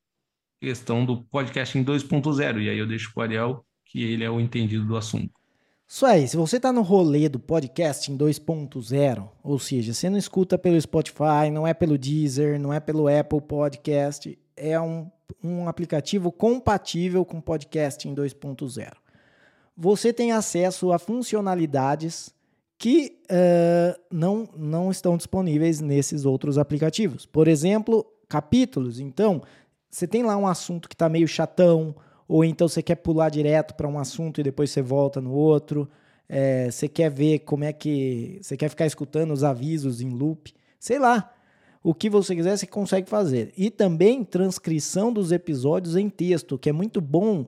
[SPEAKER 1] questão do podcast em 2.0, e aí eu deixo para o Ariel, que ele é o entendido do assunto.
[SPEAKER 2] Isso aí, se você está no rolê do podcast em 2.0, ou seja, você não escuta pelo Spotify, não é pelo Deezer, não é pelo Apple Podcast, é um, um aplicativo compatível com podcast em 2.0. Você tem acesso a funcionalidades que uh, não, não estão disponíveis nesses outros aplicativos. Por exemplo, capítulos. Então, você tem lá um assunto que está meio chatão, ou então você quer pular direto para um assunto e depois você volta no outro. É, você quer ver como é que. Você quer ficar escutando os avisos em loop. Sei lá. O que você quiser, você consegue fazer. E também transcrição dos episódios em texto, que é muito bom.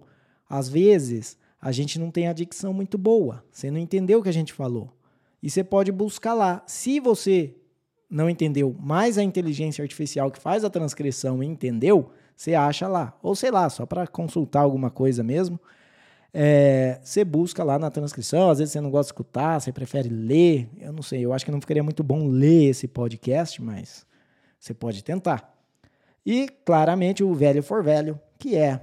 [SPEAKER 2] Às vezes, a gente não tem a dicção muito boa. Você não entendeu o que a gente falou. E você pode buscar lá. Se você não entendeu, mas a inteligência artificial que faz a transcrição entendeu, você acha lá. Ou sei lá, só para consultar alguma coisa mesmo. É, você busca lá na transcrição, às vezes você não gosta de escutar, você prefere ler. Eu não sei, eu acho que não ficaria muito bom ler esse podcast, mas você pode tentar. E claramente o velho for velho, que é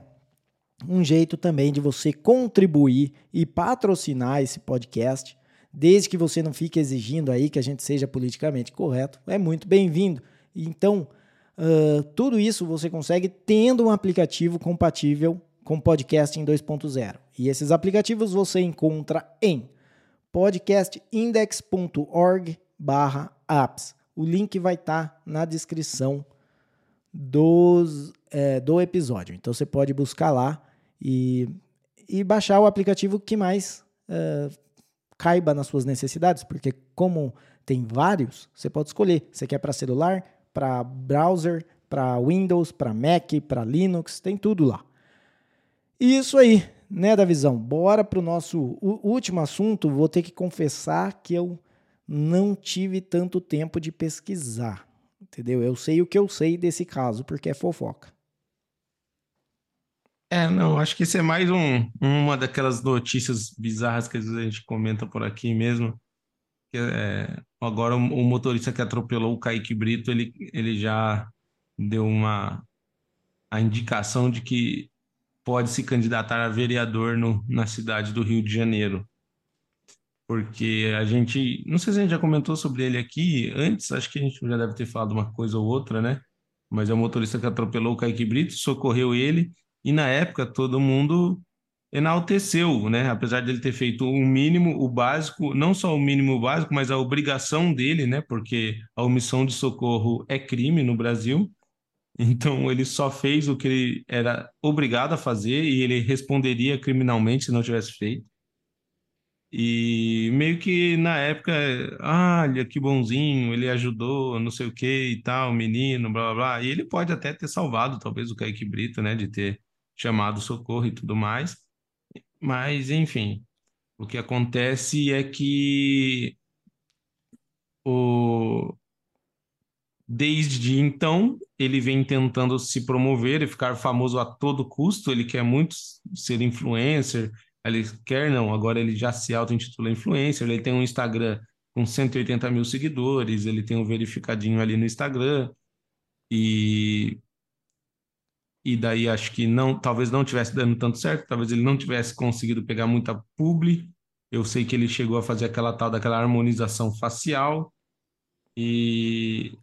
[SPEAKER 2] um jeito também de você contribuir e patrocinar esse podcast desde que você não fique exigindo aí que a gente seja politicamente correto, é muito bem-vindo. Então, uh, tudo isso você consegue tendo um aplicativo compatível com podcast em 2.0. E esses aplicativos você encontra em podcastindex.org apps. O link vai estar tá na descrição dos, é, do episódio. Então você pode buscar lá e, e baixar o aplicativo que mais uh, caiba nas suas necessidades, porque como tem vários, você pode escolher. Você quer para celular, para browser, para Windows, para Mac, para Linux, tem tudo lá. E isso aí, né, da visão. Bora para o nosso último assunto. Vou ter que confessar que eu não tive tanto tempo de pesquisar, entendeu? Eu sei o que eu sei desse caso, porque é fofoca.
[SPEAKER 1] É, não, acho que isso é mais um, uma daquelas notícias bizarras que às vezes a gente comenta por aqui mesmo. É, agora o, o motorista que atropelou o Kaique Brito, ele, ele já deu uma a indicação de que pode se candidatar a vereador no, na cidade do Rio de Janeiro. Porque a gente, não sei se a gente já comentou sobre ele aqui antes, acho que a gente já deve ter falado uma coisa ou outra, né? Mas é o motorista que atropelou o Kaique Brito, socorreu ele e na época todo mundo enalteceu, né? Apesar dele ter feito o mínimo, o básico, não só o mínimo básico, mas a obrigação dele, né? Porque a omissão de socorro é crime no Brasil. Então ele só fez o que ele era obrigado a fazer e ele responderia criminalmente se não tivesse feito. E meio que na época, ah, olha que bonzinho, ele ajudou, não sei o que e tal, menino, blá blá blá. E ele pode até ter salvado, talvez, o Kaique Brito, né, de ter chamado socorro e tudo mais. Mas, enfim, o que acontece é que o... desde então ele vem tentando se promover e ficar famoso a todo custo. Ele quer muito ser influencer, ele quer não, agora ele já se auto-intitula influencer. Ele tem um Instagram com 180 mil seguidores, ele tem um verificadinho ali no Instagram. E e daí acho que não, talvez não tivesse dando tanto certo, talvez ele não tivesse conseguido pegar muita publi. Eu sei que ele chegou a fazer aquela tal daquela harmonização facial e,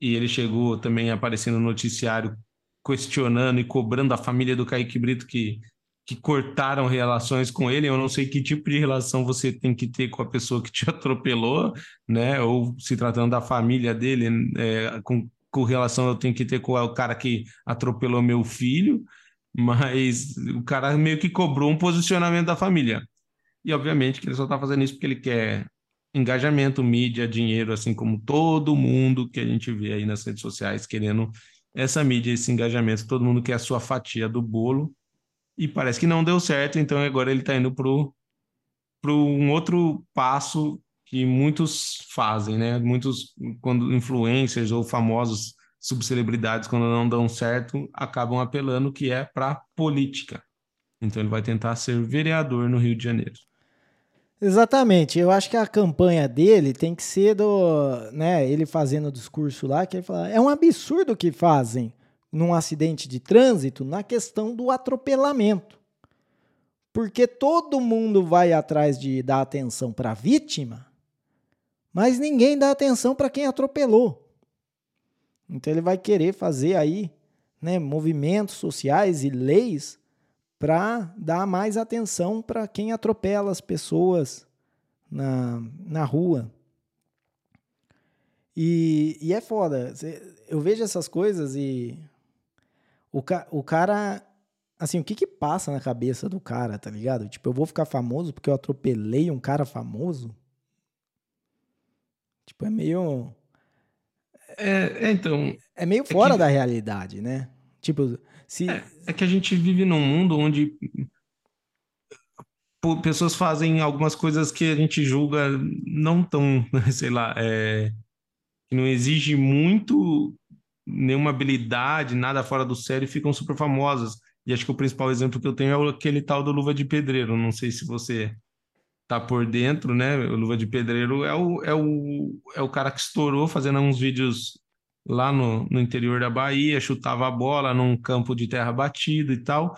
[SPEAKER 1] e ele chegou também aparecendo no noticiário questionando e cobrando a família do Kaique Brito que que cortaram relações com ele. Eu não sei que tipo de relação você tem que ter com a pessoa que te atropelou, né? Ou se tratando da família dele, é, com com relação eu tenho que ter com o cara que atropelou meu filho, mas o cara meio que cobrou um posicionamento da família. E obviamente que ele só está fazendo isso porque ele quer engajamento, mídia, dinheiro, assim como todo mundo que a gente vê aí nas redes sociais querendo essa mídia, esse engajamento, todo mundo quer a sua fatia do bolo. E parece que não deu certo, então agora ele está indo para um outro passo que muitos fazem, né? Muitos, quando influencers ou famosos subcelebridades, quando não dão certo, acabam apelando que é para política. Então ele vai tentar ser vereador no Rio de Janeiro.
[SPEAKER 2] Exatamente. Eu acho que a campanha dele tem que ser do, né, ele fazendo o discurso lá que ele fala, é um absurdo o que fazem num acidente de trânsito na questão do atropelamento. Porque todo mundo vai atrás de dar atenção para a vítima mas ninguém dá atenção para quem atropelou. Então ele vai querer fazer aí né, movimentos sociais e leis para dar mais atenção para quem atropela as pessoas na, na rua. E, e é foda. Eu vejo essas coisas e o, ca, o cara. Assim, o que que passa na cabeça do cara, tá ligado? Tipo, eu vou ficar famoso porque eu atropelei um cara famoso? Tipo, é meio.
[SPEAKER 1] É, é então.
[SPEAKER 2] É meio fora é que, da realidade, né? Tipo, se.
[SPEAKER 1] É, é que a gente vive num mundo onde pessoas fazem algumas coisas que a gente julga não tão, sei lá, é, que não exige muito nenhuma habilidade, nada fora do sério, ficam super famosas. E acho que o principal exemplo que eu tenho é aquele tal do Luva de Pedreiro. Não sei se você tá por dentro, né? O Luva de Pedreiro é o, é o, é o cara que estourou fazendo uns vídeos lá no, no interior da Bahia, chutava a bola num campo de terra batido e tal.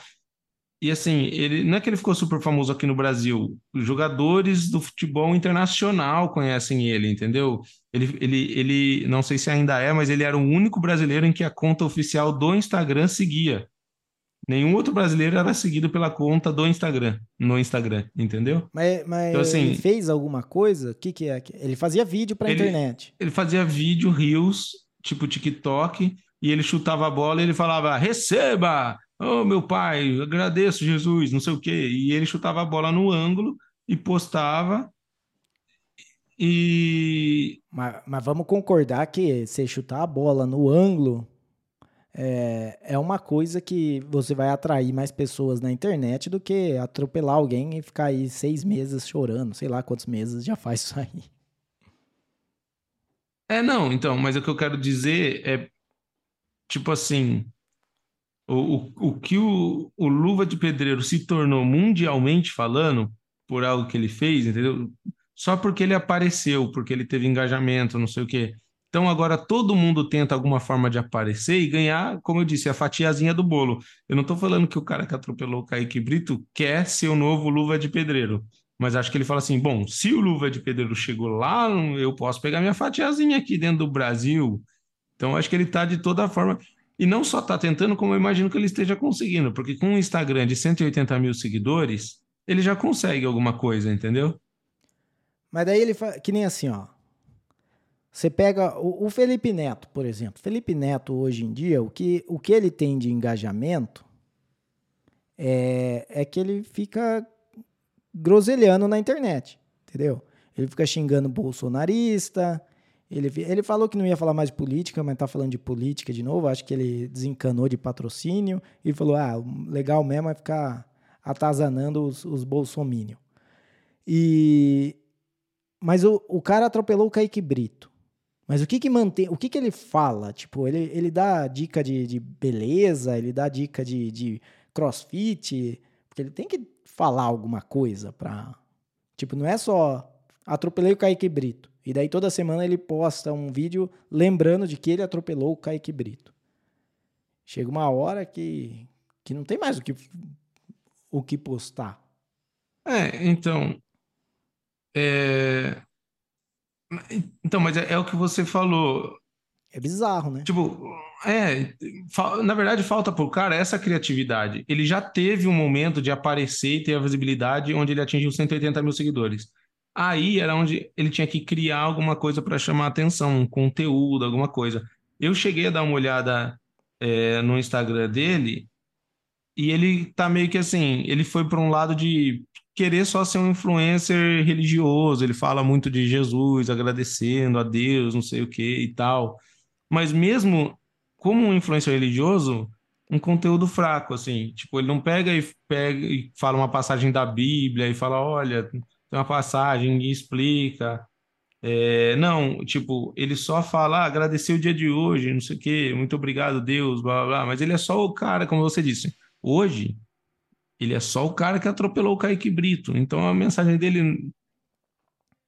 [SPEAKER 1] E assim, ele não é que ele ficou super famoso aqui no Brasil. Os jogadores do futebol internacional conhecem ele, entendeu? Ele, ele, ele, não sei se ainda é, mas ele era o único brasileiro em que a conta oficial do Instagram seguia. Nenhum outro brasileiro era seguido pela conta do Instagram, no Instagram, entendeu?
[SPEAKER 2] Mas, mas então, assim, ele fez alguma coisa? O que, que é? Ele fazia vídeo para internet.
[SPEAKER 1] Ele fazia vídeo, rios, tipo TikTok, e ele chutava a bola e ele falava: receba! Oh, meu pai, agradeço, Jesus, não sei o quê. E ele chutava a bola no ângulo e postava. E.
[SPEAKER 2] Mas, mas vamos concordar que você chutar a bola no ângulo é, é uma coisa que você vai atrair mais pessoas na internet do que atropelar alguém e ficar aí seis meses chorando. Sei lá quantos meses já faz isso aí.
[SPEAKER 1] É, não, então, mas o que eu quero dizer é, tipo assim, o, o, o que o, o Luva de Pedreiro se tornou mundialmente falando por algo que ele fez, entendeu? Só porque ele apareceu, porque ele teve engajamento, não sei o quê. Então agora todo mundo tenta alguma forma de aparecer e ganhar, como eu disse, a fatiazinha do bolo. Eu não estou falando que o cara que atropelou o Kaique Brito quer ser o novo Luva de Pedreiro. Mas acho que ele fala assim: bom, se o Luva de Pedreiro chegou lá, eu posso pegar minha fatiazinha aqui dentro do Brasil. Então acho que ele está de toda forma. E não só está tentando, como eu imagino que ele esteja conseguindo, porque com um Instagram de 180 mil seguidores, ele já consegue alguma coisa, entendeu?
[SPEAKER 2] Mas daí ele faz, que nem assim, ó. Você pega o, o, Felipe Neto, por exemplo. Felipe Neto, hoje em dia, o que, o que ele tem de engajamento é, é que ele fica groselhando na internet, entendeu? Ele fica xingando bolsonarista, ele, ele falou que não ia falar mais de política, mas está falando de política de novo. Acho que ele desencanou de patrocínio e falou: ah, legal mesmo é ficar atazanando os, os bolsominion. E mas o, o cara atropelou o Kaique Brito. Mas o que que mantém, o que que ele fala? Tipo, ele, ele dá dica de, de beleza, ele dá dica de, de crossfit, porque ele tem que falar alguma coisa pra... Tipo, não é só atropelei o Kaique Brito. E daí toda semana ele posta um vídeo lembrando de que ele atropelou o Kaique Brito. Chega uma hora que, que não tem mais o que, o que postar.
[SPEAKER 1] É, então. É... Então, mas é, é o que você falou.
[SPEAKER 2] É bizarro, né?
[SPEAKER 1] Tipo, é, na verdade falta pro cara essa criatividade. Ele já teve um momento de aparecer e ter a visibilidade onde ele atingiu 180 mil seguidores. Aí era onde ele tinha que criar alguma coisa para chamar atenção, um conteúdo, alguma coisa. Eu cheguei a dar uma olhada é, no Instagram dele e ele tá meio que assim, ele foi para um lado de querer só ser um influencer religioso, ele fala muito de Jesus, agradecendo a Deus, não sei o que e tal. Mas mesmo como um influencer religioso, um conteúdo fraco, assim, tipo, ele não pega e pega e fala uma passagem da Bíblia e fala, olha, tem uma passagem e explica. É, não, tipo, ele só fala, ah, agradecer o dia de hoje, não sei o quê, muito obrigado, Deus, blá, blá, blá. Mas ele é só o cara, como você disse. Hoje, ele é só o cara que atropelou o Kaique Brito. Então, a mensagem dele,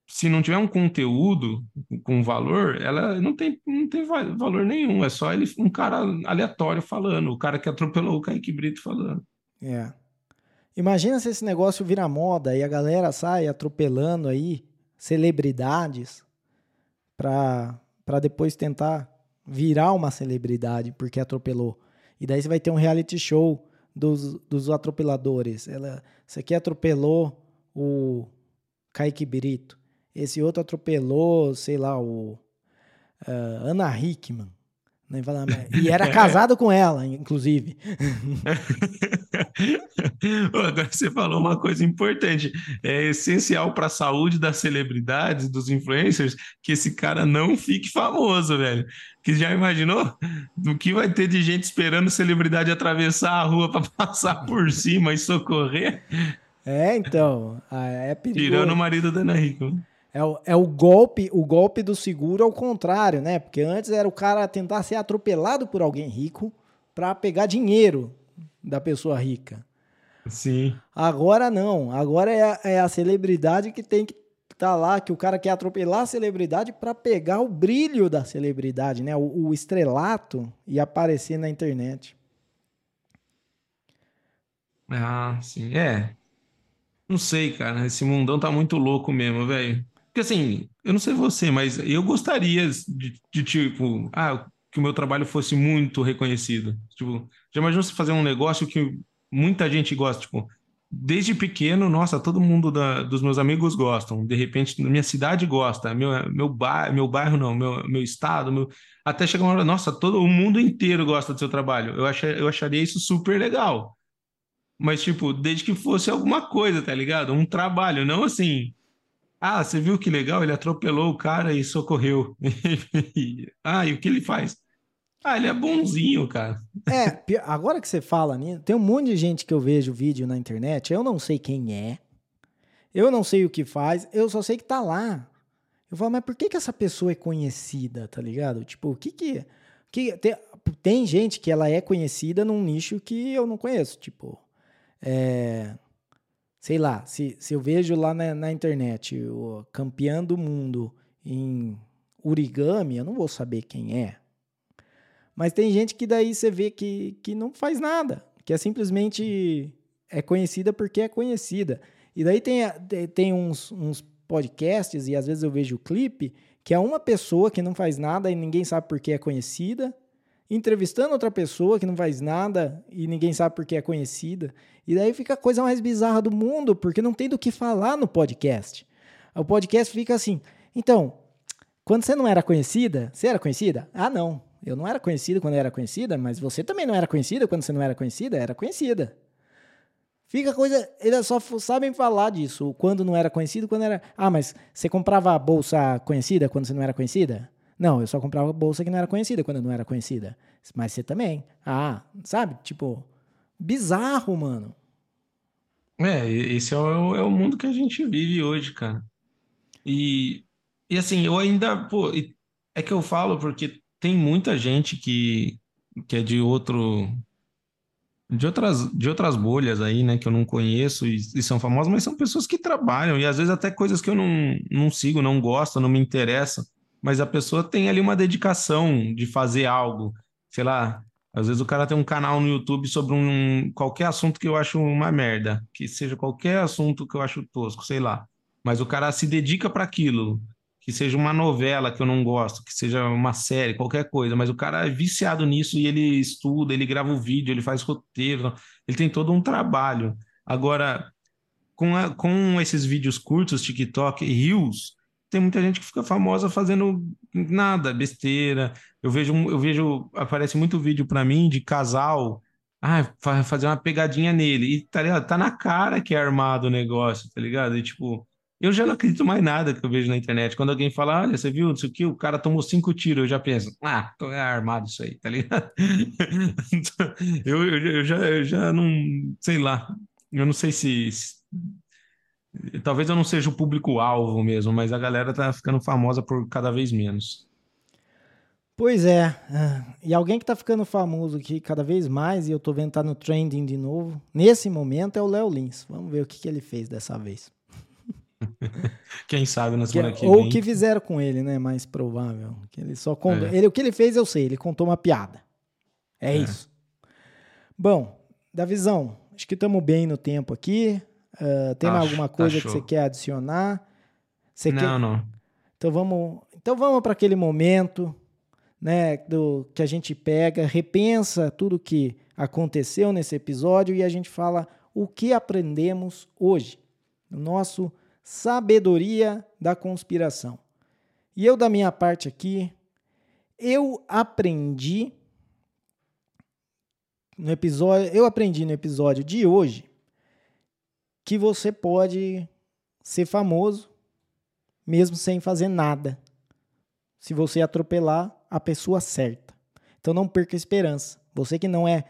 [SPEAKER 1] se não tiver um conteúdo com valor, ela não tem, não tem valor nenhum. É só ele, um cara aleatório falando, o cara que atropelou o Kaique Brito falando.
[SPEAKER 2] É. Imagina se esse negócio vira moda e a galera sai atropelando aí celebridades para depois tentar virar uma celebridade porque atropelou. E daí você vai ter um reality show dos, dos atropeladores. Ela, você aqui atropelou o Kaique Brito. Esse outro atropelou, sei lá, o uh, Ana Hickman. E era casado com ela, inclusive.
[SPEAKER 1] Agora você falou uma coisa importante. É essencial para a saúde das celebridades, dos influencers, que esse cara não fique famoso, velho. Que já imaginou? O que vai ter de gente esperando celebridade atravessar a rua para passar por cima e socorrer?
[SPEAKER 2] É, então. É perigoso.
[SPEAKER 1] Tirando o marido da Ana Hickman.
[SPEAKER 2] É o, é o golpe, o golpe do seguro ao contrário, né? Porque antes era o cara tentar ser atropelado por alguém rico para pegar dinheiro da pessoa rica.
[SPEAKER 1] Sim.
[SPEAKER 2] Agora não. Agora é a, é a celebridade que tem que estar tá lá, que o cara quer atropelar a celebridade para pegar o brilho da celebridade, né? O, o estrelato e aparecer na internet.
[SPEAKER 1] Ah, sim. É. Não sei, cara. Esse mundão tá muito louco mesmo, velho. Porque assim, eu não sei você, mas eu gostaria de, de, tipo, ah, que o meu trabalho fosse muito reconhecido. Tipo, já imaginou você fazer um negócio que muita gente gosta, tipo, desde pequeno, nossa, todo mundo da, dos meus amigos gostam. De repente, minha cidade gosta, meu meu bairro, meu bairro não, meu meu estado, meu, até chegar uma hora, nossa, todo o mundo inteiro gosta do seu trabalho. Eu achei, eu acharia isso super legal. Mas tipo, desde que fosse alguma coisa, tá ligado? Um trabalho, não assim, ah, você viu que legal? Ele atropelou o cara e socorreu. ah, e o que ele faz? Ah, ele é bonzinho, cara.
[SPEAKER 2] É, agora que você fala tem um monte de gente que eu vejo vídeo na internet, eu não sei quem é, eu não sei o que faz, eu só sei que tá lá. Eu falo, mas por que que essa pessoa é conhecida, tá ligado? Tipo, o que que... que tem, tem gente que ela é conhecida num nicho que eu não conheço, tipo... É sei lá, se, se eu vejo lá na, na internet o campeão do mundo em origami, eu não vou saber quem é. Mas tem gente que daí você vê que, que não faz nada, que é simplesmente é conhecida porque é conhecida. E daí tem, tem uns, uns podcasts, e às vezes eu vejo o clipe, que é uma pessoa que não faz nada e ninguém sabe por que é conhecida, entrevistando outra pessoa que não faz nada e ninguém sabe por que é conhecida. E daí fica a coisa mais bizarra do mundo, porque não tem do que falar no podcast. O podcast fica assim. Então, quando você não era conhecida, você era conhecida? Ah, não. Eu não era conhecida quando eu era conhecida, mas você também não era conhecida quando você não era conhecida? Era conhecida. Fica coisa. Eles só sabem falar disso. Quando não era conhecido, quando era. Ah, mas você comprava bolsa conhecida quando você não era conhecida? Não, eu só comprava bolsa que não era conhecida quando não era conhecida. Mas você também. Ah, sabe? Tipo, bizarro, mano.
[SPEAKER 1] É, esse é o, é o mundo que a gente vive hoje, cara. E, e assim, eu ainda, pô, é que eu falo porque tem muita gente que, que é de outro, de outras, de outras bolhas aí, né, que eu não conheço e, e, são famosas, mas são pessoas que trabalham e às vezes até coisas que eu não, não sigo, não gosto, não me interessam mas a pessoa tem ali uma dedicação de fazer algo, sei lá, às vezes o cara tem um canal no YouTube sobre um qualquer assunto que eu acho uma merda, que seja qualquer assunto que eu acho tosco, sei lá. Mas o cara se dedica para aquilo, que seja uma novela que eu não gosto, que seja uma série, qualquer coisa, mas o cara é viciado nisso e ele estuda, ele grava o vídeo, ele faz roteiro, ele tem todo um trabalho. Agora, com, a, com esses vídeos curtos, TikTok e Reels, tem muita gente que fica famosa fazendo nada, besteira. Eu vejo, eu vejo, aparece muito vídeo para mim de casal, ah, fazer uma pegadinha nele. E tá, ligado? tá na cara que é armado o negócio, tá ligado? E tipo, eu já não acredito mais nada que eu vejo na internet. Quando alguém fala, olha, você viu, não sei o o cara tomou cinco tiros, eu já penso, ah, é armado isso aí, tá ligado? eu, eu, eu, já, eu já não, sei lá, eu não sei se, se Talvez eu não seja o público-alvo mesmo, mas a galera tá ficando famosa por cada vez menos.
[SPEAKER 2] Pois é. Ah, e alguém que tá ficando famoso aqui cada vez mais, e eu tô vendo tá no trending de novo, nesse momento é o Léo Lins. Vamos ver o que, que ele fez dessa vez.
[SPEAKER 1] Quem sabe na semana que,
[SPEAKER 2] que
[SPEAKER 1] vem.
[SPEAKER 2] Ou o que fizeram com ele, né? Mais provável. Que ele só contou. É. Ele, o que ele fez eu sei, ele contou uma piada. É, é. isso. Bom, da visão, acho que estamos bem no tempo aqui. Uh, tem Acho, alguma tá coisa tá que você quer adicionar? Você
[SPEAKER 1] não,
[SPEAKER 2] quer...
[SPEAKER 1] não.
[SPEAKER 2] Então vamos, então vamos para aquele momento, né, do que a gente pega, repensa tudo que aconteceu nesse episódio e a gente fala o que aprendemos hoje, no nosso sabedoria da conspiração. E eu, da minha parte aqui, eu aprendi no episódio, eu aprendi no episódio de hoje que você pode ser famoso mesmo sem fazer nada. Se você atropelar a pessoa certa. Então não perca a esperança. Você que não é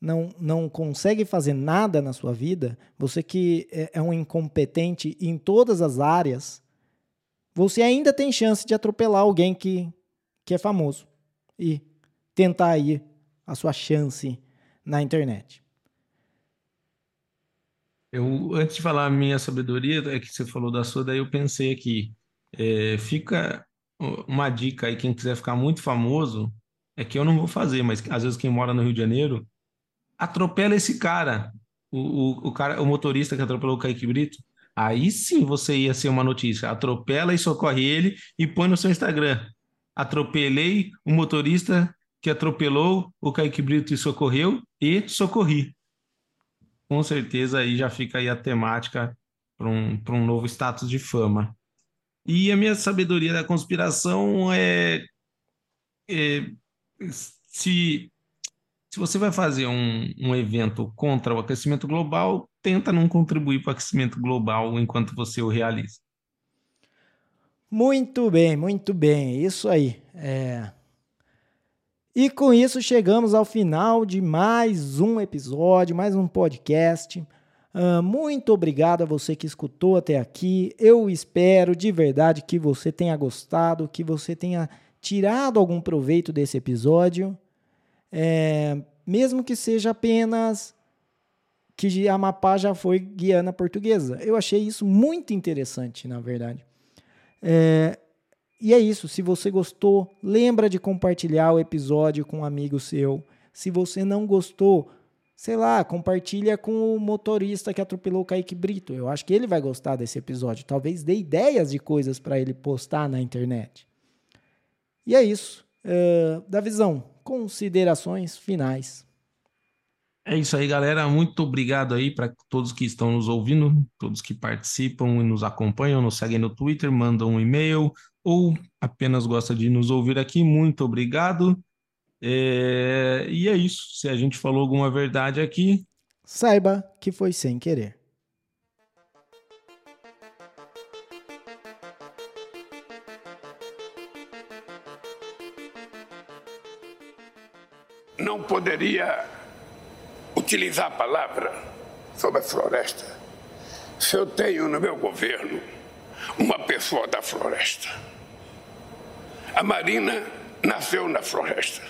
[SPEAKER 2] não, não consegue fazer nada na sua vida, você que é, é um incompetente em todas as áreas, você ainda tem chance de atropelar alguém que, que é famoso e tentar aí a sua chance na internet.
[SPEAKER 1] Eu, antes de falar a minha sabedoria, é que você falou da sua, daí eu pensei aqui, é, fica uma dica aí, quem quiser ficar muito famoso, é que eu não vou fazer, mas às vezes quem mora no Rio de Janeiro, atropela esse cara, o, o, o, cara, o motorista que atropelou o Kaique Brito, aí sim você ia ser uma notícia. Atropela e socorre ele e põe no seu Instagram. Atropelei o motorista que atropelou o Kaique Brito e socorreu e socorri. Com certeza aí já fica aí a temática para um, um novo status de fama. E a minha sabedoria da conspiração é, é se se você vai fazer um, um evento contra o aquecimento global, tenta não contribuir para o aquecimento global enquanto você o realiza.
[SPEAKER 2] Muito bem, muito bem. Isso aí. É... E com isso chegamos ao final de mais um episódio, mais um podcast. Uh, muito obrigado a você que escutou até aqui. Eu espero de verdade que você tenha gostado, que você tenha tirado algum proveito desse episódio é, mesmo que seja apenas que Amapá já foi Guiana Portuguesa. Eu achei isso muito interessante, na verdade. É, e é isso. Se você gostou, lembra de compartilhar o episódio com um amigo seu. Se você não gostou, sei lá, compartilha com o motorista que atropelou o Kaique Brito. Eu acho que ele vai gostar desse episódio. Talvez dê ideias de coisas para ele postar na internet. E é isso. Uh, da visão, considerações finais.
[SPEAKER 1] É isso aí, galera. Muito obrigado aí para todos que estão nos ouvindo, todos que participam e nos acompanham, nos seguem no Twitter, mandam um e-mail ou apenas gosta de nos ouvir aqui. Muito obrigado. É... E é isso. Se a gente falou alguma verdade aqui,
[SPEAKER 2] saiba que foi sem querer.
[SPEAKER 3] não poderia utilizar a palavra sobre a floresta se eu tenho no meu governo uma pessoa da floresta. A Marina nasceu na floresta.